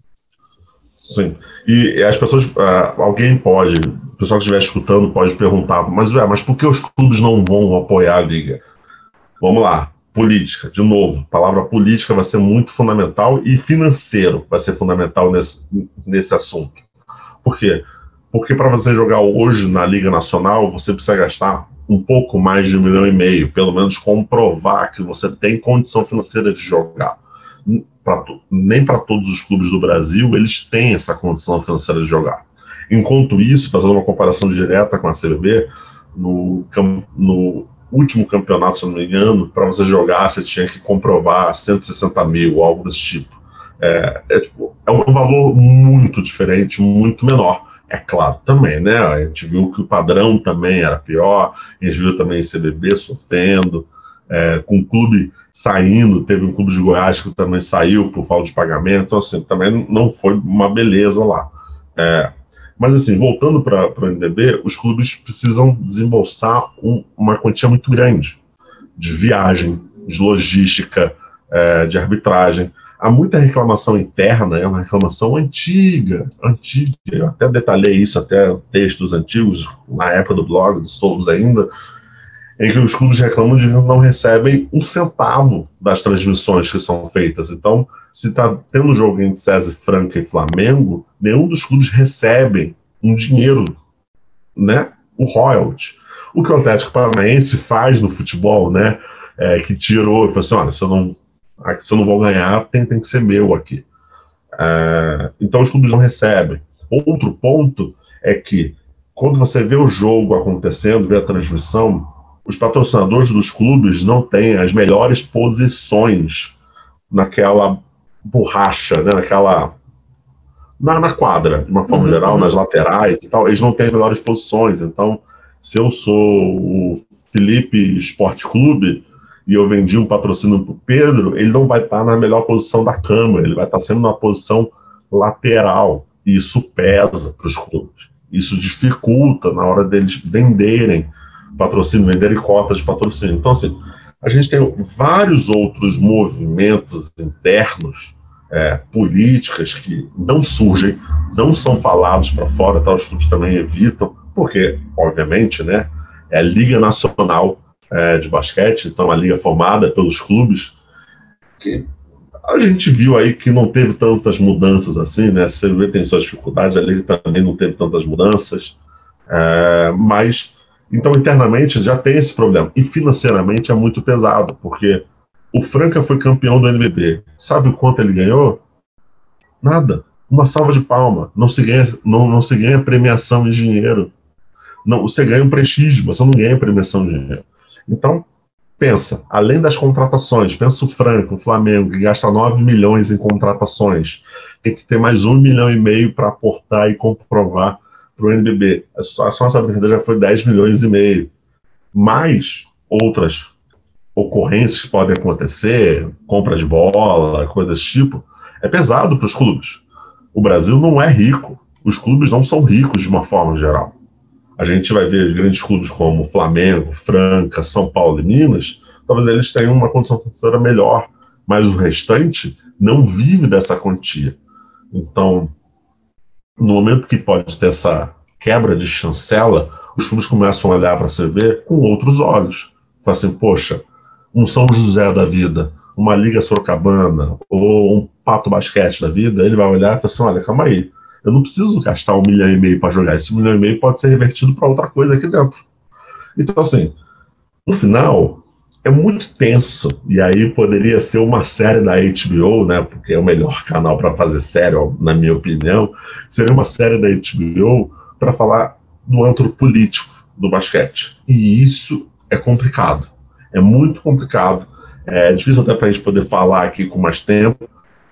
Sim. E as pessoas, uh, alguém pode, o pessoal que estiver escutando pode perguntar, mas, ué, mas por que os clubes não vão apoiar a liga? Vamos lá, política, de novo, a palavra política vai ser muito fundamental e financeiro vai ser fundamental nesse, nesse assunto. Por quê? Porque para você jogar hoje na Liga Nacional, você precisa gastar um pouco mais de um milhão e meio, pelo menos comprovar que você tem condição financeira de jogar. Pra, nem para todos os clubes do Brasil eles têm essa condição financeira de jogar. Enquanto isso, fazendo uma comparação direta com a CBB, no, no último campeonato, se não me engano, para você jogar, você tinha que comprovar 160 mil, algo desse tipo. É, é, tipo, é um valor muito diferente, muito menor. É claro também, né? A gente viu que o padrão também era pior, a gente viu também CBB sofrendo, é, com o clube saindo, teve um clube de Goiás que também saiu por falta de pagamento, então, assim, também não foi uma beleza lá. É, mas, assim, voltando para o NBB, os clubes precisam desembolsar um, uma quantia muito grande de viagem, de logística, é, de arbitragem há muita reclamação interna, é uma reclamação antiga, antiga. Eu até detalhei isso até textos antigos, na época do blog, do Souls ainda, em que os clubes reclamam de que não recebem um centavo das transmissões que são feitas. Então, se está tendo jogo entre César Franca e Flamengo, nenhum dos clubes recebe um dinheiro, né? O royalty. O que o Atlético Paranaense faz no futebol, né? É, que tirou e falou assim: olha, se eu não se eu não vou ganhar, tem, tem que ser meu aqui. É, então os clubes não recebem. Outro ponto é que quando você vê o jogo acontecendo, vê a transmissão, os patrocinadores dos clubes não têm as melhores posições naquela borracha, né, naquela na, na quadra, de uma forma uhum, geral, uhum. nas laterais e tal, eles não têm as melhores posições. Então, se eu sou o Felipe Esporte Clube, e eu vendi um patrocínio para o Pedro, ele não vai estar na melhor posição da câmera, ele vai estar sempre na posição lateral. E isso pesa para os clubes. Isso dificulta na hora deles venderem patrocínio, venderem cotas de patrocínio. Então, assim, a gente tem vários outros movimentos internos, é, políticas que não surgem, não são falados para fora, tá? os clubes também evitam, porque, obviamente, né, é a Liga Nacional é, de basquete, então a liga formada pelos clubes, que a gente viu aí que não teve tantas mudanças assim, né? A CBB tem suas dificuldades, a liga também não teve tantas mudanças, é, mas então internamente já tem esse problema e financeiramente é muito pesado, porque o Franca foi campeão do NBB, sabe o quanto ele ganhou? Nada, uma salva de palma. Não se ganha, não, não se ganha premiação em dinheiro. Não, você ganha um prestígio, você não ganha premiação em dinheiro. Então, pensa, além das contratações, pensa o Franco, o Flamengo, que gasta 9 milhões em contratações, tem que ter mais um milhão e meio para aportar e comprovar para o NBB. A só essa brincadeira já foi 10 milhões e meio. Mais outras ocorrências que podem acontecer, compra de bola, coisas tipo, é pesado para os clubes. O Brasil não é rico. Os clubes não são ricos de uma forma geral a gente vai ver grandes clubes como Flamengo, Franca, São Paulo e Minas, talvez eles tenham uma condição financeira melhor, mas o restante não vive dessa quantia. Então, no momento que pode ter essa quebra de chancela, os clubes começam a olhar para a CV com outros olhos. Fala assim, poxa, um São José da vida, uma Liga Sorocabana ou um Pato Basquete da vida, ele vai olhar e falar assim: olha, calma aí, eu não preciso gastar um milhão e meio para jogar. Esse milhão e meio pode ser revertido para outra coisa aqui dentro. Então, assim, no final, é muito tenso. E aí poderia ser uma série da HBO, né? Porque é o melhor canal para fazer série, na minha opinião. Seria uma série da HBO para falar do antro político do basquete. E isso é complicado. É muito complicado. É difícil até para a gente poder falar aqui com mais tempo,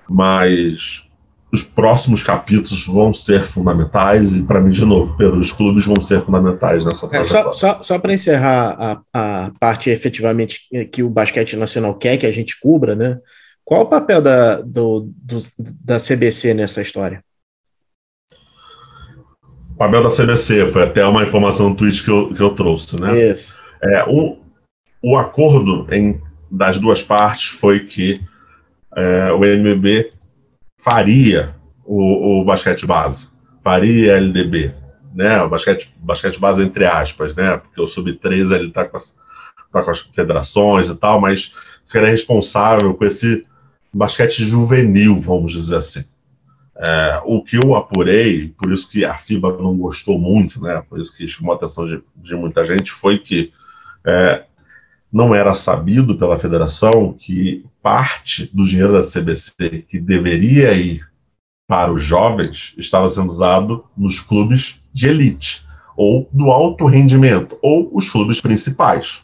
mas os próximos capítulos vão ser fundamentais e para mim de novo, Pedro, os clubes vão ser fundamentais nessa
é, Só, só, só para encerrar a, a parte efetivamente que o basquete nacional quer que a gente cubra, né? Qual o papel da, do, do, da CBC nessa história?
O papel da CBC foi até uma informação no tweet que eu, que eu trouxe, né? Isso. É, o, o acordo em, das duas partes foi que é, o NBB faria o, o basquete base, faria LDB, né? O basquete, basquete base entre aspas, né? Porque o sub-13 ele está com, tá com as federações e tal, mas ficaria responsável com esse basquete juvenil, vamos dizer assim. É, o que eu apurei, por isso que a FIBA não gostou muito, né, por isso que chamou a atenção de, de muita gente, foi que é, não era sabido pela federação que parte do dinheiro da CBC que deveria ir para os jovens estava sendo usado nos clubes de elite, ou do alto rendimento, ou os clubes principais.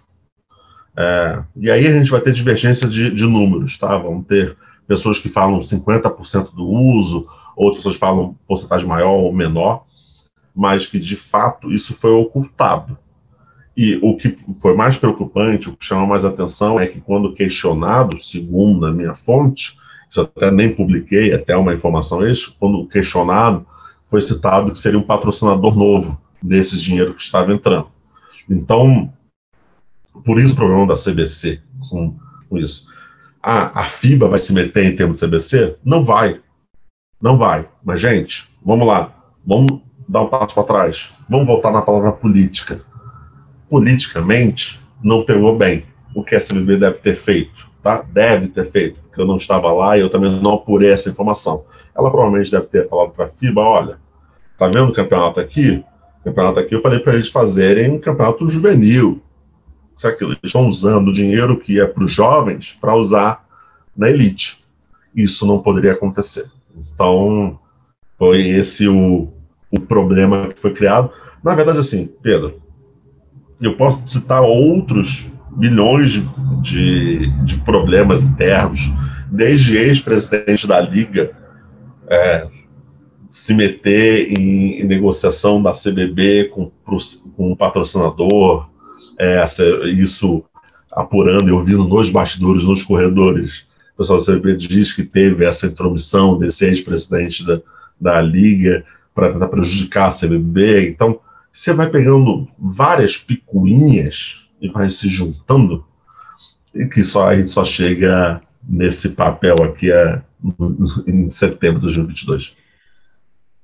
É, e aí a gente vai ter divergência de, de números, tá? Vamos ter pessoas que falam 50% do uso, outras pessoas falam porcentagem maior ou menor, mas que de fato isso foi ocultado. E o que foi mais preocupante, o que chamou mais atenção é que, quando questionado, segundo a minha fonte, isso até nem publiquei, até uma informação extra, quando questionado, foi citado que seria um patrocinador novo desse dinheiro que estava entrando. Então, por isso o problema da CBC com, com isso. A, a FIBA vai se meter em termos de CBC? Não vai. Não vai. Mas, gente, vamos lá. Vamos dar um passo para trás. Vamos voltar na palavra política politicamente não pegou bem o que a CBB deve ter feito, tá? Deve ter feito, porque eu não estava lá e eu também não apurei essa informação. Ela provavelmente deve ter falado para a FIBA, olha, tá vendo o campeonato aqui? O campeonato aqui eu falei para eles fazerem um campeonato juvenil. Isso aquilo, eles estão usando o dinheiro que é para os jovens para usar na elite. Isso não poderia acontecer. Então, foi esse o, o problema que foi criado. Na verdade, assim, Pedro, eu posso citar outros milhões de, de, de problemas internos, desde ex-presidente da Liga é, se meter em, em, negociação da CBB com, com um patrocinador, é, isso apurando e ouvindo nos bastidores, nos corredores. O pessoal da CBB diz que teve essa intromissão desse ex-presidente da, da Liga para tentar prejudicar a CBB. Então, você vai pegando várias picuinhas e vai se juntando, e que só a gente só chega nesse papel aqui é, em setembro de 2022.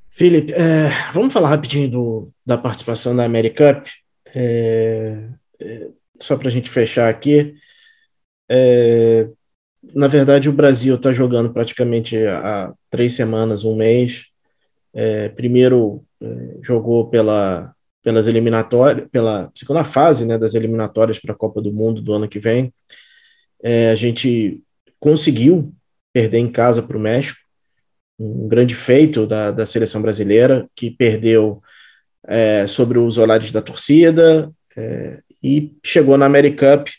Felipe, é, vamos falar rapidinho do, da participação da AmeriCup, é, é, só para a gente fechar aqui. É, na verdade, o Brasil está jogando praticamente há três semanas, um mês. É, primeiro jogou pela pelas eliminatórias, pela segunda fase né, das eliminatórias para a Copa do Mundo do ano que vem. É, a gente conseguiu perder em casa para o México, um grande feito da, da seleção brasileira, que perdeu é, sobre os olhares da torcida é, e chegou na AmeriCup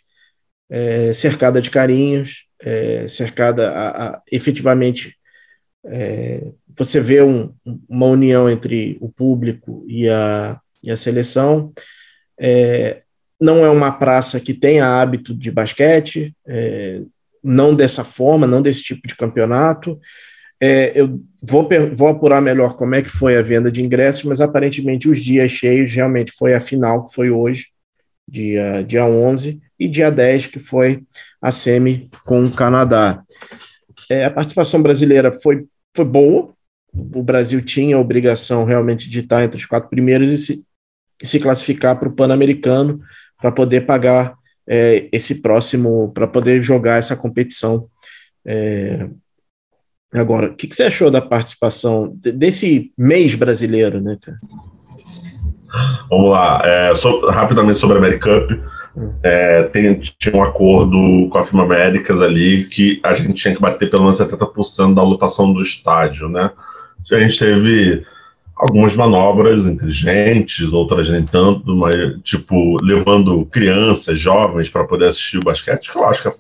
é, cercada de carinhos, é, cercada a, a efetivamente é, você vê um, uma união entre o público e a, e a seleção. É, não é uma praça que tenha hábito de basquete, é, não dessa forma, não desse tipo de campeonato. É, eu vou, vou apurar melhor como é que foi a venda de ingressos, mas aparentemente os dias cheios realmente foi a final, que foi hoje, dia, dia 11, e dia 10, que foi a semi com o Canadá. É, a participação brasileira foi, foi boa, o Brasil tinha a obrigação realmente de estar entre os quatro primeiros e se, se classificar para o Pan-Americano para poder pagar é, esse próximo, para poder jogar essa competição. É, agora, o que, que, você achou da participação desse mês brasileiro, né, cara?
Vamos lá, é, so, rapidamente sobre a Americup. Hum. É, tem, tinha um acordo com a firma Américas ali que a gente tinha que bater pelo menos 70% da lotação do estádio, né? A gente teve algumas manobras inteligentes, outras nem tanto, mas tipo levando crianças, jovens para poder assistir o basquete, que eu acho que é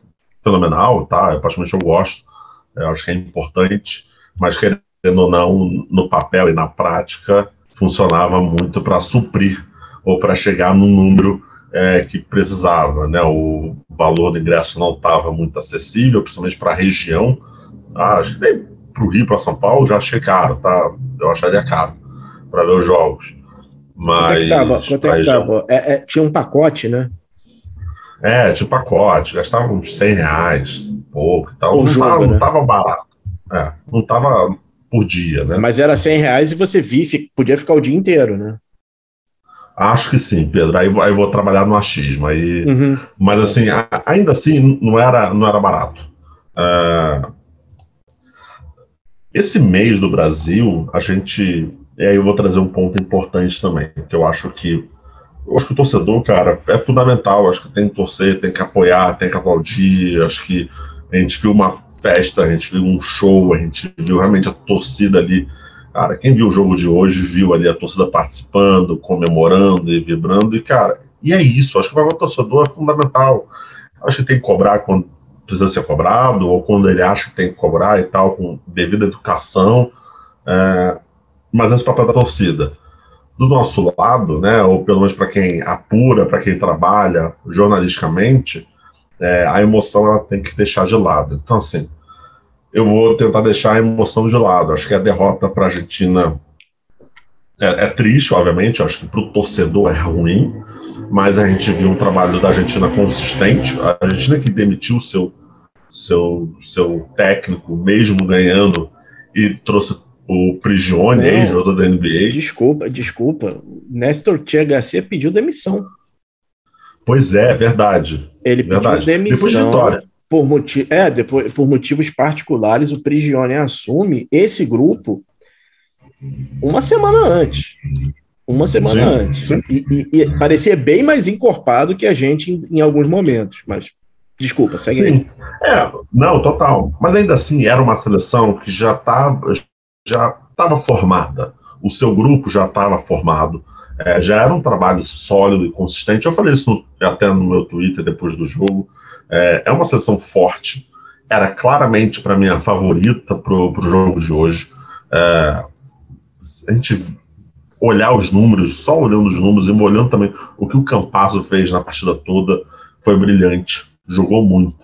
fenomenal, tá? Eu, praticamente eu gosto, eu acho que é importante, mas querendo ou não, no papel e na prática, funcionava muito para suprir ou para chegar no número é, que precisava, né? O valor do ingresso não estava muito acessível, principalmente para a região. Ah, acho que nem para o Rio, para São Paulo, já achei caro, tá? Eu acharia caro para ver os jogos. Mas
quanto é que tava? Quanto é que tava? É, é, tinha um pacote, né?
É, tinha um pacote, gastava uns 100 reais, pouco e tal.
O
não,
jogo,
tava,
né?
não tava barato. É, não tava por dia, né?
Mas era 100 reais e você via, podia ficar o dia inteiro, né?
Acho que sim, Pedro. Aí, aí vou trabalhar no achismo. Aí, uhum. Mas assim, a, ainda assim, não era, não era barato. Uh, esse mês do Brasil, a gente. E aí eu vou trazer um ponto importante também, que eu acho que. Eu acho que o torcedor, cara, é fundamental. Acho que tem que torcer, tem que apoiar, tem que aplaudir. Acho que a gente viu uma festa, a gente viu um show, a gente viu realmente a torcida ali Cara, quem viu o jogo de hoje viu ali a torcida participando, comemorando e vibrando, e cara, e é isso, acho que o torcedor é fundamental. Acho que tem que cobrar quando precisa ser cobrado, ou quando ele acha que tem que cobrar e tal, com devida educação, é, mas esse papel da torcida. Do nosso lado, né, ou pelo menos para quem apura, para quem trabalha jornalisticamente, é, a emoção ela tem que deixar de lado. Então, assim, eu vou tentar deixar a emoção de lado. Acho que a derrota para a Argentina é, é, triste, obviamente. Acho que para o torcedor é ruim, mas a gente viu um trabalho da Argentina consistente. A Argentina que demitiu seu seu seu técnico, mesmo ganhando, e trouxe o Prigione, aí, jogador da NBA.
Desculpa, desculpa. Nestor Tia Garcia pediu demissão.
Pois é, verdade.
Ele verdade. pediu demissão. Depois de vitória por, motiv é, depois, por motivos particulares, o Prigione assume esse grupo uma semana antes. Uma semana sim, antes. Sim. E, e, e, parecia bem mais encorpado que a gente em, em alguns momentos. Mas, desculpa, segue sim. aí.
É, não, total. Mas ainda assim, era uma seleção que já estava já tava formada. O seu grupo já estava formado. É, já era um trabalho sólido e consistente. Eu falei isso no, até no meu Twitter depois do jogo. É, é uma seleção forte, era claramente para mim a favorita para o jogo de hoje. É, a gente olhar os números, só olhando os números e olhando também o que o Campazzo fez na partida toda, foi brilhante, jogou muito.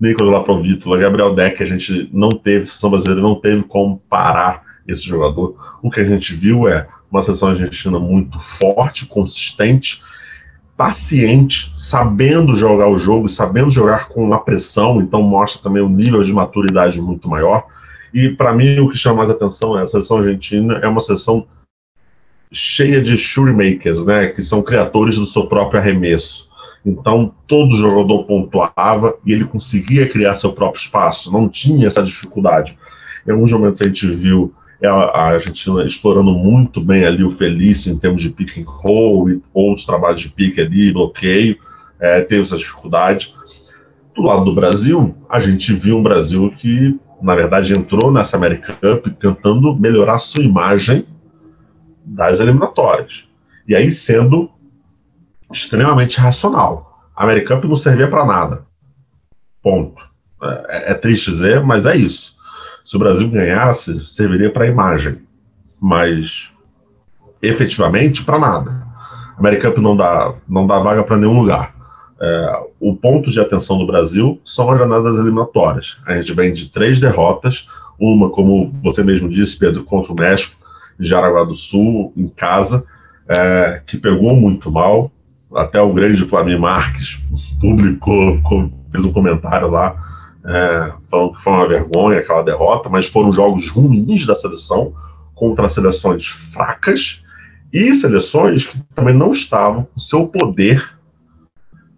Nicolas Laprovítola, Gabriel Deck, a gente não teve, a seleção brasileira não teve como parar esse jogador. O que a gente viu é uma seleção argentina muito forte, consistente, paciente, sabendo jogar o jogo, sabendo jogar com uma pressão, então mostra também um nível de maturidade muito maior. E para mim o que chama mais atenção é a seleção argentina é uma seleção cheia de shootmakers, né, que são criadores do seu próprio arremesso. Então todo jogador pontuava e ele conseguia criar seu próprio espaço, não tinha essa dificuldade. Em alguns momentos a gente viu a Argentina explorando muito bem ali o Felício em termos de pick and roll e outros trabalhos de pique ali, bloqueio, é, teve essa dificuldade. Do lado do Brasil, a gente viu um Brasil que, na verdade, entrou nessa American Cup tentando melhorar sua imagem das eliminatórias. E aí sendo extremamente racional. A American Cup não servia para nada. Ponto. É, é triste dizer, mas é isso. Se o Brasil ganhasse, serviria para a imagem, mas efetivamente para nada. A Americup não dá, não dá vaga para nenhum lugar. É, o ponto de atenção do Brasil são as jornadas eliminatórias. A gente vem de três derrotas, uma, como você mesmo disse, Pedro, contra o México, em Jaraguá do Sul, em casa, é, que pegou muito mal. Até o grande Flamengo Marques publicou, fez um comentário lá, é, falando que foi uma vergonha aquela derrota, mas foram jogos ruins da seleção contra seleções fracas e seleções que também não estavam com seu poder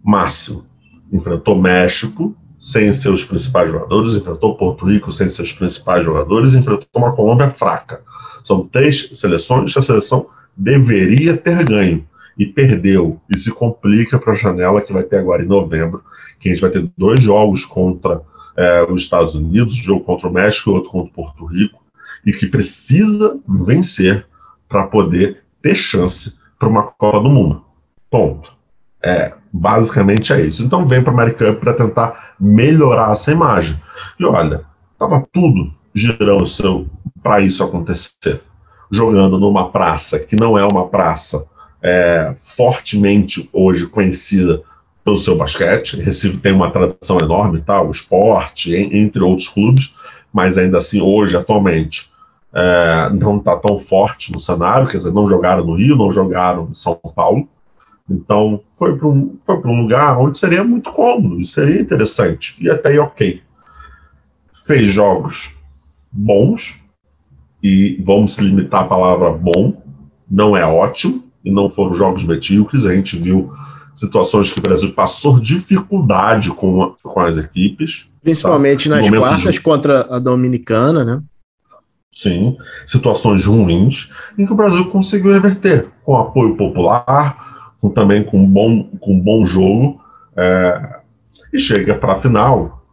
máximo. enfrentou México sem seus principais jogadores, enfrentou Porto Rico sem seus principais jogadores, enfrentou uma Colômbia fraca. São três seleções que a seleção deveria ter ganho e perdeu. E se complica para a janela que vai ter agora em novembro, que a gente vai ter dois jogos contra é, os Estados Unidos, um jogo contra o México e outro contra o Porto Rico, e que precisa vencer para poder ter chance para uma Copa do Mundo. Ponto. É, basicamente é isso. Então vem para a American para tentar melhorar essa imagem. E olha, estava tudo girando para isso acontecer. Jogando numa praça que não é uma praça é, fortemente hoje conhecida pelo seu basquete. Recife tem uma tradição enorme, tá? o esporte, entre outros clubes, mas ainda assim, hoje, atualmente, é, não está tão forte no cenário, quer dizer, não jogaram no Rio, não jogaram em São Paulo. Então, foi para um, foi um lugar onde seria muito cômodo, seria interessante, e até ok. Fez jogos bons, e vamos limitar à palavra bom, não é ótimo, e não foram jogos medíocres, a gente viu situações que o Brasil passou dificuldade com, com as equipes.
Principalmente tá? nas quartas de... contra a Dominicana, né?
Sim, situações ruins, em que o Brasil conseguiu reverter, com apoio popular, com, também com bom, com bom jogo, é, e chega para a final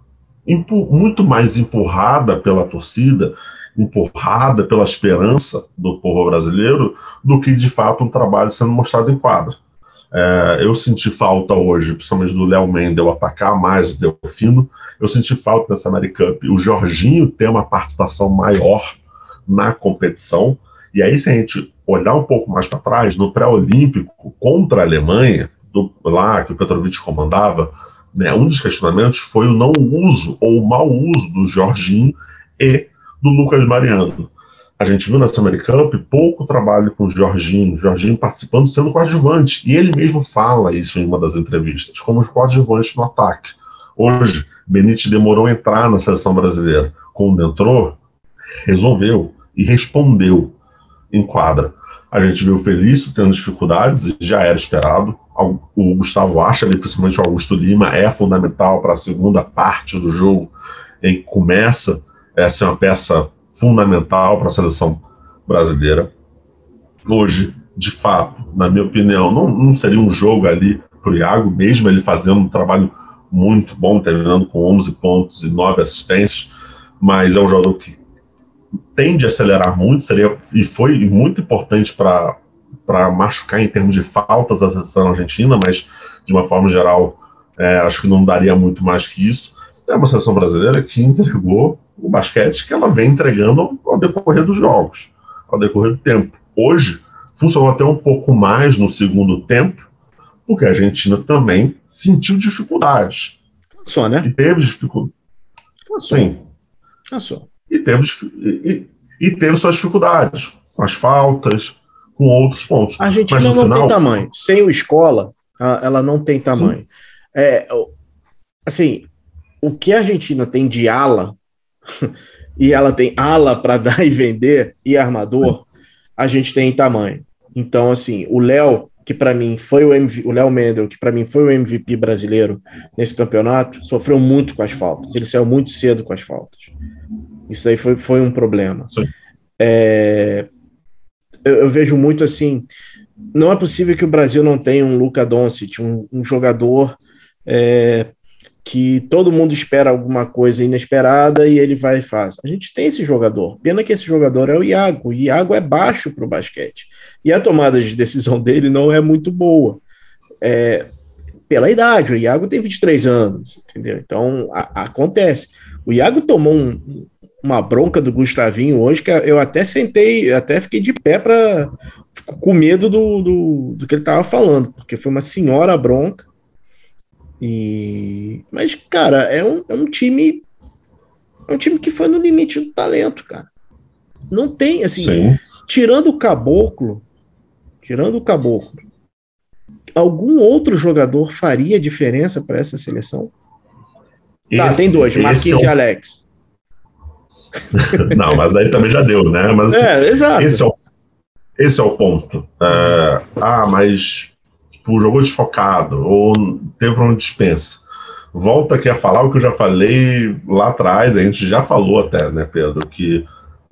muito mais empurrada pela torcida, empurrada pela esperança do povo brasileiro, do que de fato um trabalho sendo mostrado em quadra. É, eu senti falta hoje, principalmente do Léo Mendel atacar mais o Delfino. Eu senti falta nessa Americup o Jorginho ter uma participação maior na competição. E aí, se a gente olhar um pouco mais para trás, no pré-olímpico contra a Alemanha, do, lá que o Petrovic comandava, né, um dos questionamentos foi o não uso ou o mau uso do Jorginho e do Lucas Mariano. A gente viu na Summer Cup pouco trabalho com o Jorginho, Jorginho participando sendo coadjuvante, e ele mesmo fala isso em uma das entrevistas, como coadjuvante no ataque. Hoje, Benite demorou a entrar na seleção brasileira. Quando entrou, resolveu e respondeu em quadra. A gente viu o Felício tendo dificuldades, já era esperado. O Gustavo Acha, principalmente o Augusto Lima, é fundamental para a segunda parte do jogo, em que começa essa é uma peça fundamental para a seleção brasileira. Hoje, de fato, na minha opinião, não, não seria um jogo ali para o Iago, mesmo ele fazendo um trabalho muito bom, terminando com 11 pontos e 9 assistências, mas é um jogador que tende a acelerar muito, seria e foi muito importante para para machucar em termos de faltas a seleção argentina, mas de uma forma geral, é, acho que não daria muito mais que isso. É uma seleção brasileira que entregou o basquete que ela vem entregando ao decorrer dos jogos, ao decorrer do tempo. Hoje, funcionou até um pouco mais no segundo tempo, porque a Argentina também sentiu dificuldades.
Só, né?
E teve dificuldades. Sim.
Cansou.
E teve, e, e teve suas dificuldades, com as faltas, com outros pontos.
A Argentina não final... tem tamanho. Sem o escola, ela não tem tamanho. É, assim, o que a Argentina tem de ala e ela tem ala para dar e vender e armador, a gente tem em tamanho. Então, assim, o Léo, que para mim foi o MVP, o Léo Mendel, que para mim foi o MVP brasileiro nesse campeonato, sofreu muito com as faltas. Ele saiu muito cedo com as faltas. Isso aí foi, foi um problema. É, eu, eu, vejo muito assim. Não é possível que o Brasil não tenha um Luca Doncic, um, um jogador é, que todo mundo espera alguma coisa inesperada e ele vai e faz. A gente tem esse jogador. Pena que esse jogador é o Iago. O Iago é baixo para o basquete. E a tomada de decisão dele não é muito boa. É, pela idade, o Iago tem 23 anos, entendeu? Então a, acontece. O Iago tomou um, uma bronca do Gustavinho hoje que eu até sentei, até fiquei de pé para com medo do, do, do que ele estava falando, porque foi uma senhora bronca e... Mas, cara, é um, é um time. É um time que foi no limite do talento, cara. Não tem, assim, Sim. tirando o caboclo, tirando o caboclo, algum outro jogador faria diferença para essa seleção? Tá, esse, tá, tem dois, Marquinhos é um... e Alex.
Não, mas aí também já deu, né? Mas,
é, exato.
Esse é o, esse é o ponto. É, ah, mas tipo, jogou desfocado ou teve uma dispensa. volta aqui a falar o que eu já falei lá atrás, a gente já falou até, né, Pedro, que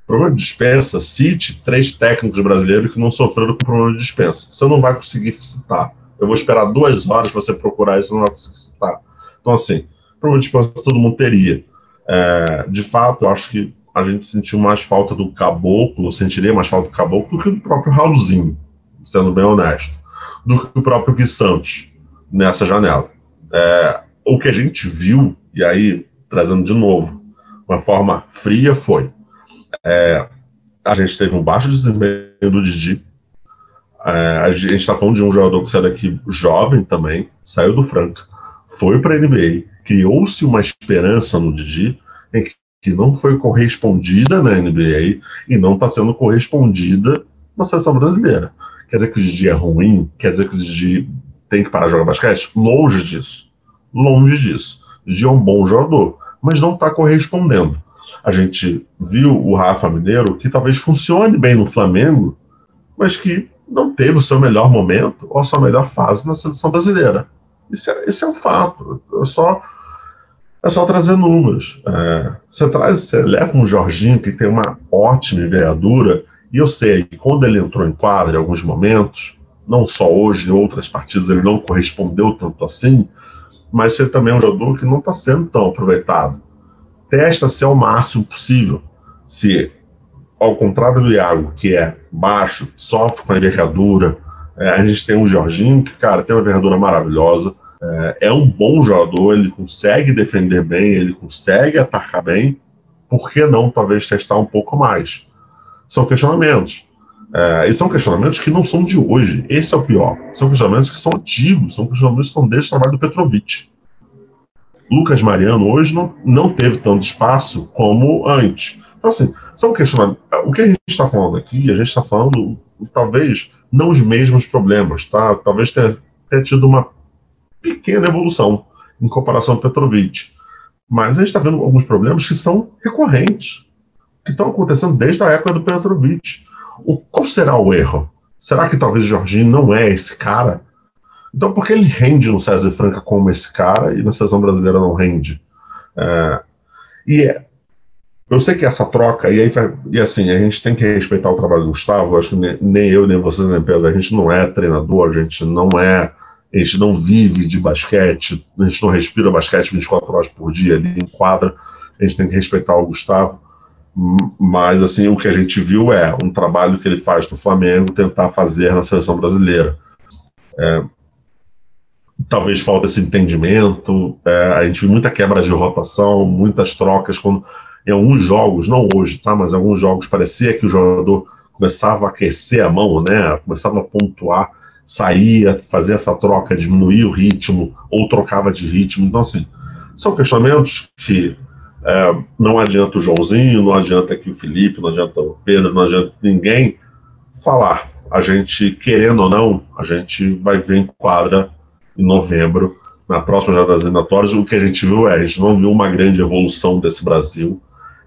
problema de dispensa, cite três técnicos brasileiros que não sofreram com problema de dispensa. Você não vai conseguir citar. Eu vou esperar duas horas para você procurar isso, não vai conseguir citar. Então, assim, problema de dispensa todo mundo teria. É, de fato, eu acho que a gente sentiu mais falta do caboclo, sentiria mais falta do caboclo do que do próprio Raulzinho, sendo bem honesto, do que o próprio Gui Santos nessa janela. É, o que a gente viu, e aí trazendo de novo, uma forma fria, foi é, a gente teve um baixo desempenho do Didi. É, a gente está falando de um jogador que saiu daqui jovem também, saiu do Franca, foi para a NBA, criou-se uma esperança no Didi em que, que não foi correspondida na NBA e não está sendo correspondida na seleção brasileira. Quer dizer que o Didi é ruim? Quer dizer que o Didi tem que parar de jogar basquete? Longe disso. Longe disso. O Didi é um bom jogador, mas não está correspondendo a gente viu o Rafa Mineiro, que talvez funcione bem no Flamengo, mas que não teve o seu melhor momento ou a sua melhor fase na seleção brasileira. Isso é, isso é um fato. É só, é só trazer números. É, você traz, você leva um Jorginho que tem uma ótima envergadura, e eu sei que quando ele entrou em quadra em alguns momentos, não só hoje, em outras partidas ele não correspondeu tanto assim, mas você também é um jogador que não está sendo tão aproveitado testa-se ao máximo possível. Se, ao contrário do Iago, que é baixo, sofre com a envergadura, é, a gente tem um Jorginho, que, cara, tem uma envergadura maravilhosa, é, é, um bom jogador, ele consegue defender bem, ele consegue atacar bem, por que não, talvez, testar um pouco mais? São questionamentos. É, e são questionamentos que não são de hoje, esse é o pior. São questionamentos que são antigos, são questionamentos que são desde o trabalho do Petrovic. Lucas Mariano hoje não, não teve tanto espaço como antes. Então, assim, são questionamentos. O que a gente está falando aqui, a gente está falando, talvez, não os mesmos problemas, tá? Talvez tenha, tenha tido uma pequena evolução em comparação ao Petrovic. Mas a gente está vendo alguns problemas que são recorrentes, que estão acontecendo desde a época do Petrovic. O, qual será o erro? Será que talvez o Jorginho não é esse cara? Então, por que ele rende no César Franca como esse cara e na seleção brasileira não rende? É, e é, eu sei que essa troca, e, aí, e assim, a gente tem que respeitar o trabalho do Gustavo, acho que nem, nem eu, nem você, nem Pedro, a gente não é treinador, a gente não é, a gente não vive de basquete, a gente não respira basquete 24 horas por dia ali em quadra, a gente tem que respeitar o Gustavo, mas assim, o que a gente viu é um trabalho que ele faz no Flamengo tentar fazer na seleção brasileira. É, talvez falta esse entendimento. É, a gente viu muita quebra de rotação, muitas trocas. Quando, em alguns jogos, não hoje, tá? Mas em alguns jogos parecia que o jogador começava a aquecer a mão, né? Começava a pontuar, saía, fazia essa troca, diminuía o ritmo ou trocava de ritmo. Então, assim, são questionamentos que é, não adianta o Joãozinho, não adianta aqui o Felipe, não adianta o Pedro, não adianta ninguém falar. A gente, querendo ou não, a gente vai ver em quadra em novembro, na próxima jornada das eliminatórias, o que a gente viu é, a gente não viu uma grande evolução desse Brasil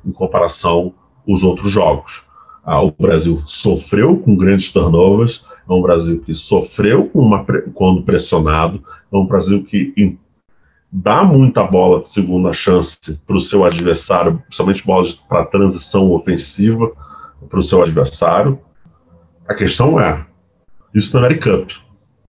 em comparação aos outros jogos. Ah, o Brasil sofreu com grandes turnovers, é um Brasil que sofreu uma, quando pressionado, é um Brasil que in, dá muita bola de segunda chance para o seu adversário, principalmente bola para transição ofensiva para o seu adversário. A questão é, isso na American Cup,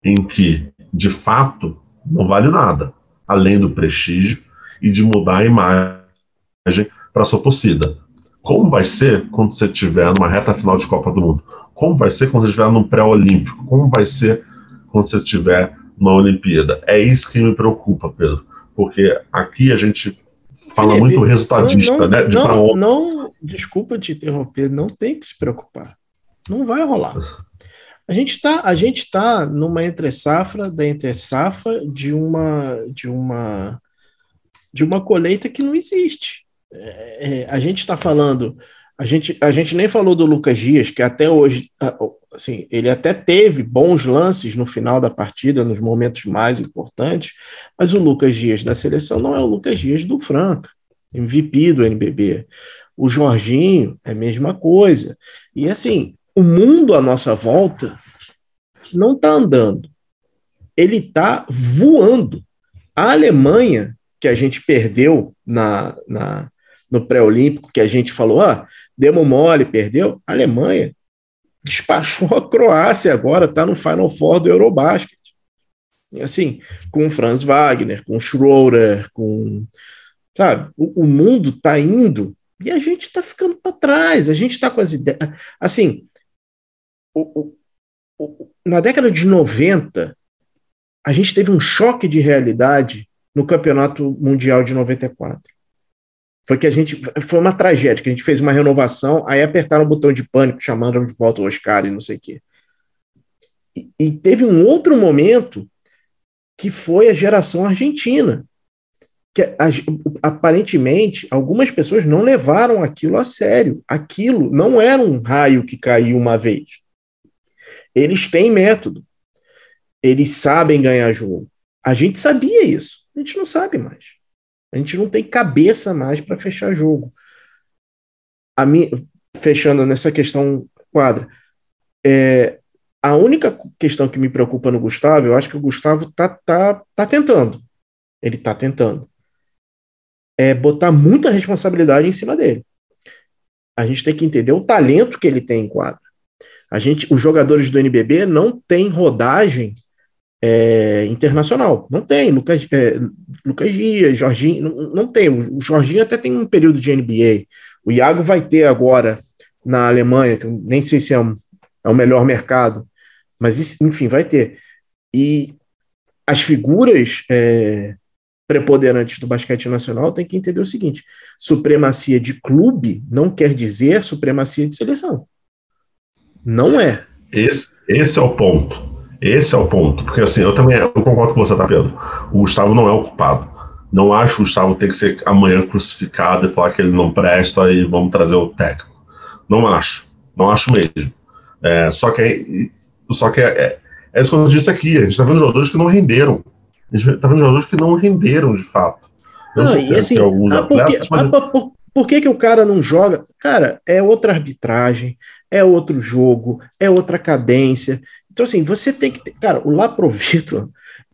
em que de fato, não vale nada, além do prestígio e de mudar a imagem para sua torcida. Como vai ser quando você estiver numa reta final de Copa do Mundo? Como vai ser quando você estiver num pré-olímpico? Como vai ser quando você estiver numa Olimpíada? É isso que me preocupa, Pedro, porque aqui a gente fala Felipe, muito resultadista,
não,
né?
De não, não, desculpa te interromper, não tem que se preocupar. Não vai rolar. A gente está a gente tá numa entre safra da entre safra de uma de uma de uma colheita que não existe. É, é, a gente está falando, a gente, a gente nem falou do Lucas Dias, que até hoje, assim, ele até teve bons lances no final da partida, nos momentos mais importantes, mas o Lucas Dias da seleção não é o Lucas Dias do Franca, MVP do NBB. O Jorginho é a mesma coisa. E assim, o mundo à nossa volta não está andando, ele está voando. A Alemanha, que a gente perdeu na, na no pré-olímpico, que a gente falou, ah, demos mole, perdeu, a Alemanha despachou a Croácia agora, está no Final Four do Eurobasket. Assim, com Franz Wagner, com Schroeder, com. Sabe, o, o mundo está indo e a gente está ficando para trás, a gente está com as ideias. Assim, o, o, na década de 90, a gente teve um choque de realidade no Campeonato Mundial de 94. Foi que a gente. Foi uma tragédia, que a gente fez uma renovação, aí apertaram o botão de pânico, chamando de volta o Oscar e não sei o quê. E, e teve um outro momento que foi a geração argentina. Que a, aparentemente algumas pessoas não levaram aquilo a sério. Aquilo não era um raio que caiu uma vez. Eles têm método. Eles sabem ganhar jogo. A gente sabia isso. A gente não sabe mais. A gente não tem cabeça mais para fechar jogo. A minha, fechando nessa questão quadra, é, a única questão que me preocupa no Gustavo, eu acho que o Gustavo tá, tá, tá tentando. Ele tá tentando. É botar muita responsabilidade em cima dele. A gente tem que entender o talento que ele tem em quadra. A gente, os jogadores do NBB não têm rodagem é, internacional. Não tem. Lucas, é, Lucas Dias, Jorginho, não, não, tem. O Jorginho até tem um período de NBA. O Iago vai ter agora na Alemanha, que nem sei se é, um, é o melhor mercado, mas enfim, vai ter. E as figuras é, preponderantes do basquete nacional têm que entender o seguinte: supremacia de clube não quer dizer supremacia de seleção. Não é.
Esse, esse é o ponto. Esse é o ponto. Porque assim, eu também eu concordo com você, tá, Pedro? O Gustavo não é o culpado. Não acho que o Gustavo tem que ser amanhã crucificado e falar que ele não presta e vamos trazer o técnico. Não acho. Não acho mesmo. É, só que, só que é, é, é isso que eu disse aqui. A gente está vendo jogadores que não renderam. A gente está vendo jogadores que não renderam de fato.
Não, e assim, ah, atletas, mas... ah, por, por que, que o cara não joga? Cara, é outra arbitragem, é outro jogo, é outra cadência. Então, assim, você tem que ter. Cara, o Laprovito,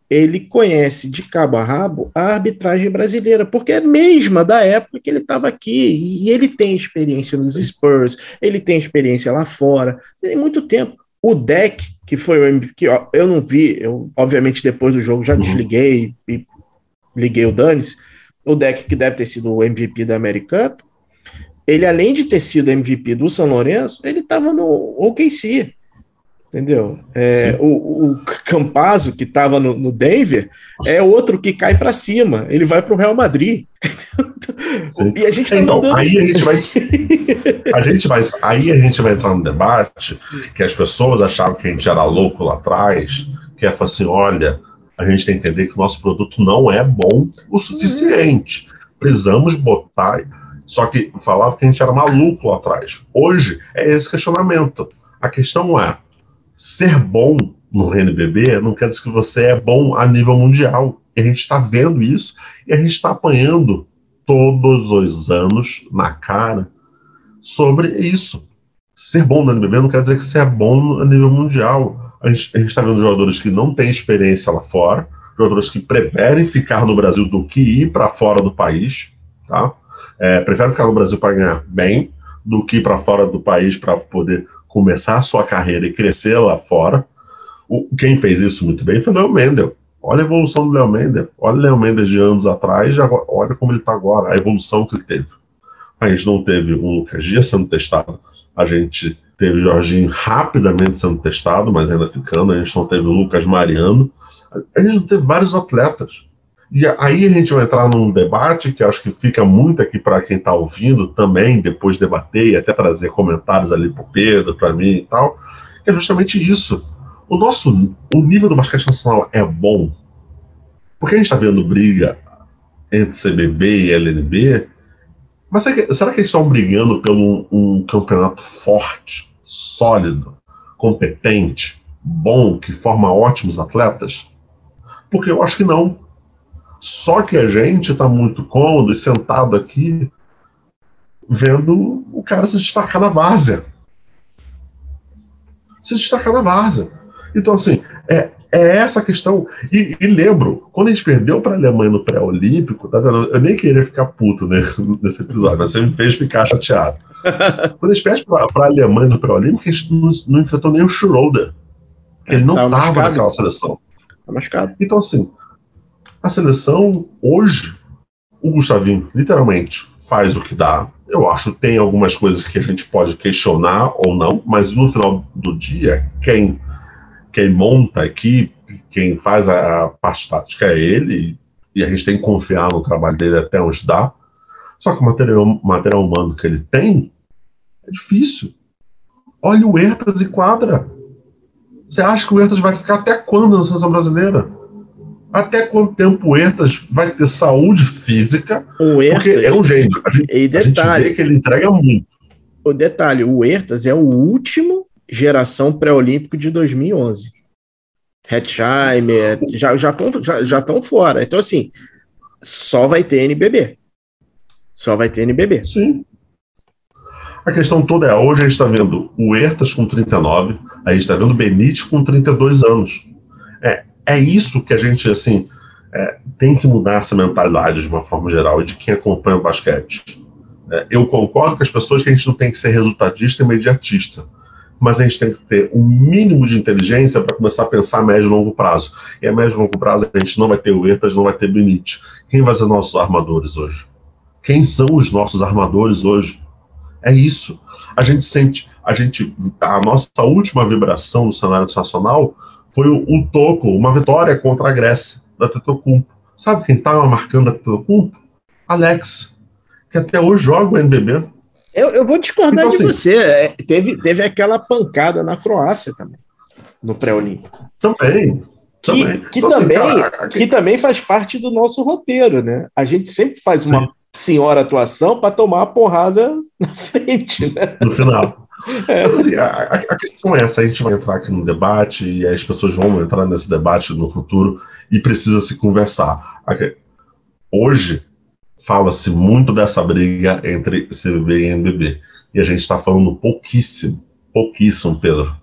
ele conhece de cabo a rabo a arbitragem brasileira, porque é a mesma da época que ele estava aqui. E ele tem experiência nos Spurs, ele tem experiência lá fora, tem muito tempo. O deck, que foi o MVP, eu não vi, eu, obviamente, depois do jogo já uhum. desliguei e liguei o Danis. O deck, que deve ter sido o MVP da American ele, além de ter sido MVP do São Lourenço, ele estava no OKC. Entendeu? É, o, o Campazzo, que estava no, no, Denver, é outro que cai para cima. Ele vai para o Real Madrid.
e a gente tá então, mandando... aí a gente vai. A gente vai. Aí a gente vai entrar no debate que as pessoas achavam que a gente era louco lá atrás, que é assim: olha, a gente tem que entender que o nosso produto não é bom o suficiente. Precisamos botar. Só que falava que a gente era maluco lá atrás. Hoje é esse questionamento. A questão é ser bom no NBB não quer dizer que você é bom a nível mundial. E a gente está vendo isso e a gente está apanhando todos os anos na cara sobre isso. Ser bom no NBB não quer dizer que você é bom a nível mundial. A gente está vendo jogadores que não têm experiência lá fora, jogadores que preferem ficar no Brasil do que ir para fora do país, tá? É, preferem ficar no Brasil para ganhar bem do que ir para fora do país para poder começar a sua carreira e crescer lá fora. O, quem fez isso muito bem foi o Léo Mendel. Olha a evolução do Léo Mendel. Olha o Léo Mendel de anos atrás, agora, olha como ele está agora, a evolução que ele teve. A gente não teve um Lucas Dias sendo testado, a gente teve o Jorginho rapidamente sendo testado, mas ainda ficando, a gente não teve o Lucas Mariano, a gente não teve vários atletas. E aí a gente vai entrar num debate que acho que fica muito aqui para quem está ouvindo também, depois debater e até trazer comentários ali para o Pedro, para mim e tal, que é justamente isso. O nosso o nível do basquete nacional é bom. Porque a gente está vendo briga entre CBB e LNB, mas será que, eles estão brigando pelo um campeonato forte, sólido, competente, bom, que forma ótimos atletas? Porque eu acho que não. Só que a gente está muito cômodo e sentado aqui vendo o cara se destacar na várzea. Se destacar na várzea. Então, assim, é, É essa a questão. E, e lembro, quando a gente perdeu para a Alemanha no pré-olímpico, tá? Eu nem queria ficar puto né, nesse episódio, mas você me fez ficar chateado. quando a gente perde para a Alemanha no pré-olímpico, a gente não, não, enfrentou nem o Schroeder. Ele não estava naquela seleção.
Tá machucado.
Então, assim, a seleção, hoje, o Gustavinho, literalmente, faz o que dá. Eu acho que tem algumas coisas que a gente pode questionar ou não, mas no final do dia, quem quem monta a equipe, quem faz a, parte tática é ele, e a gente tem que confiar no trabalho dele até onde dá. Só que o material, material humano que ele tem é difícil. Olha o Hertas e quadra. Você acha que o Hertas vai ficar até quando na seleção brasileira? Até quanto tempo o Hertas vai ter saúde física?
O Hertas, porque
é um gênio. A gente,
e detalhe, a
gente vê que ele entrega muito.
O detalhe, o Hertas é o último geração pré-olímpico de 2011. Hetzheimer, já estão já, já tão fora. Então, assim, só vai ter NBB. Só vai ter NBB.
Sim. A questão toda é, hoje a gente está vendo o Ertas com 39, a gente está vendo o Benítez com 32 anos. É, é isso que a gente, assim, é, tem que mudar essa mentalidade de uma forma geral de quem acompanha o basquete. É, eu concordo com as pessoas que a gente não tem que ser resultadista e imediatista mas a gente tem que ter um mínimo de inteligência para começar a pensar a médio e longo prazo. E a médio e longo prazo a gente não vai ter o Ertas, não vai ter Benite. Quem vai ser nossos armadores hoje? Quem são os nossos armadores hoje? É isso. A gente sente, a gente, a nossa última vibração no cenário nacional foi o, o toco, uma vitória contra a Grécia, da Tetocumpo. Sabe quem estava marcando a Tetocumpo? Alex, que até hoje joga o NBB.
Eu, eu vou discordar então, de assim, você. É, teve, teve aquela pancada na Croácia também, no pré-olímpico.
Também.
Que, também. Que, então, assim, também, assim, cara, que também faz parte do nosso roteiro, né? A gente sempre faz uma sim. senhora atuação para tomar a porrada na frente, né?
No final. É. Assim, a, a, questão é essa: a gente vai entrar aqui no debate e as pessoas vão entrar nesse debate no futuro e precisa se conversar. Hoje, fala-se muito dessa briga entre CBB e NBB. E a gente está falando pouquíssimo, pouquíssimo, Pedro,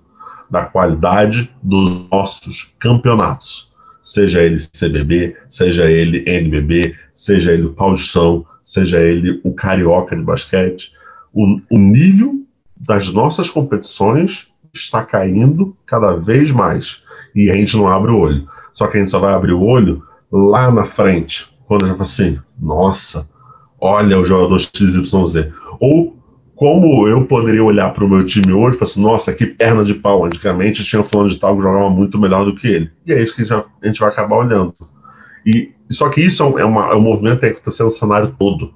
da qualidade dos nossos campeonatos. Seja ele CBB, seja ele NBB, seja ele o Paulistão, seja ele o Carioca de basquete. O, o nível das nossas competições está caindo cada vez mais. E a gente não abre o olho. Só que a gente só vai abrir o olho lá na frente, quando a gente fala assim, nossa, olha o jogador XYZ. Ou como eu poderia olhar para o meu time hoje e falar assim, nossa, que perna de pau. Antigamente tinha um fulano de tal que jogava muito melhor do que ele. E é isso que a gente vai, a gente vai acabar olhando. E, só que isso é, uma, é um movimento que está sendo o cenário todo.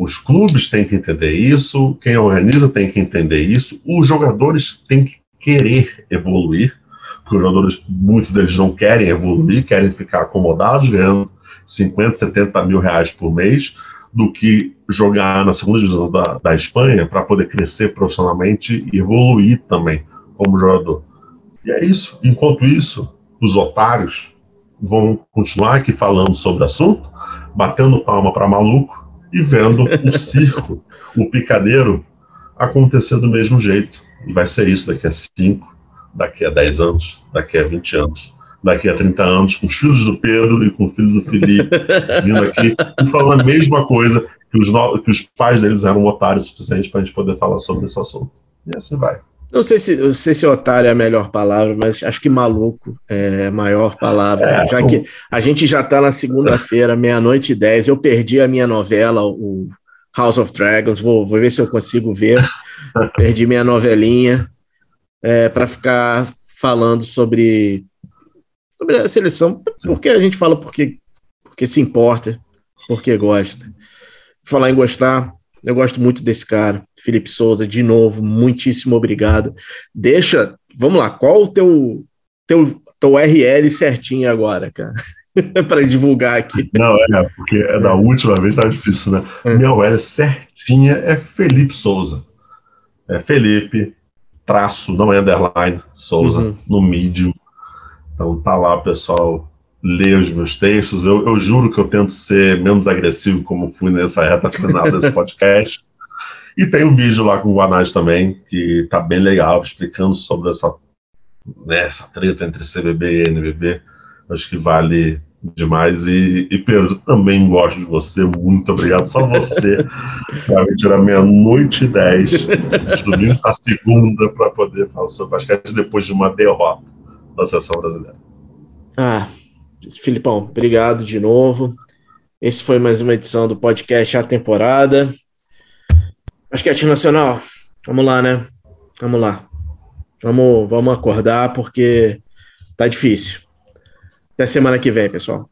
Os clubes têm que entender isso, quem organiza tem que entender isso, os jogadores têm que querer evoluir, porque os jogadores, muitos deles não querem evoluir, querem ficar acomodados, ganhando 50, 70 mil reais por mês, do que jogar na segunda divisão da, da Espanha para poder crescer profissionalmente e evoluir também como jogador. E é isso. Enquanto isso, os otários vão continuar aqui falando sobre o assunto, batendo palma para maluco e vendo o circo, o picadeiro acontecer do mesmo jeito. E vai ser isso daqui a 5, daqui a 10 anos, daqui a 20 anos daqui a 30 anos, com os filhos do Pedro e com os filhos do Felipe, vindo aqui e falando a mesma coisa, que os, no... que os pais deles eram otários o suficiente para a gente poder falar sobre esse assunto. E assim vai.
Não sei se, não sei se otário é a melhor palavra, mas acho que maluco é a maior palavra. É, já que a gente já está na segunda-feira, meia-noite e dez. Eu perdi a minha novela, o House of Dragons. Vou, vou ver se eu consigo ver. perdi minha novelinha é, para ficar falando sobre sobre a seleção, porque a gente fala porque, porque se importa, porque gosta. Falar em gostar, eu gosto muito desse cara, Felipe Souza, de novo, muitíssimo obrigado. Deixa, vamos lá, qual o teu, teu, teu URL certinho agora, cara? para divulgar aqui.
Não, é, porque é da última vez tá difícil, né? É. Minha URL certinha é Felipe Souza. É Felipe, traço, não é underline, Souza, uhum. no Medium. Então tá lá, pessoal, lê os meus textos. Eu, eu juro que eu tento ser menos agressivo, como fui nessa reta final desse podcast. E tem um vídeo lá com o Guanais também, que tá bem legal, explicando sobre essa né, essa treta entre CBB e NBB, acho que vale demais. E, e, Pedro, também gosto de você, muito obrigado. Só você para me tirar meia-noite e dez, de domingo a segunda, para poder falar sobre basquete depois de uma derrota da seleção brasileira.
Ah, Filipão, obrigado de novo. Esse foi mais uma edição do podcast A Temporada. Basquete Nacional, vamos lá, né? Vamos lá. Vamos, vamos acordar porque tá difícil. Até semana que vem, pessoal.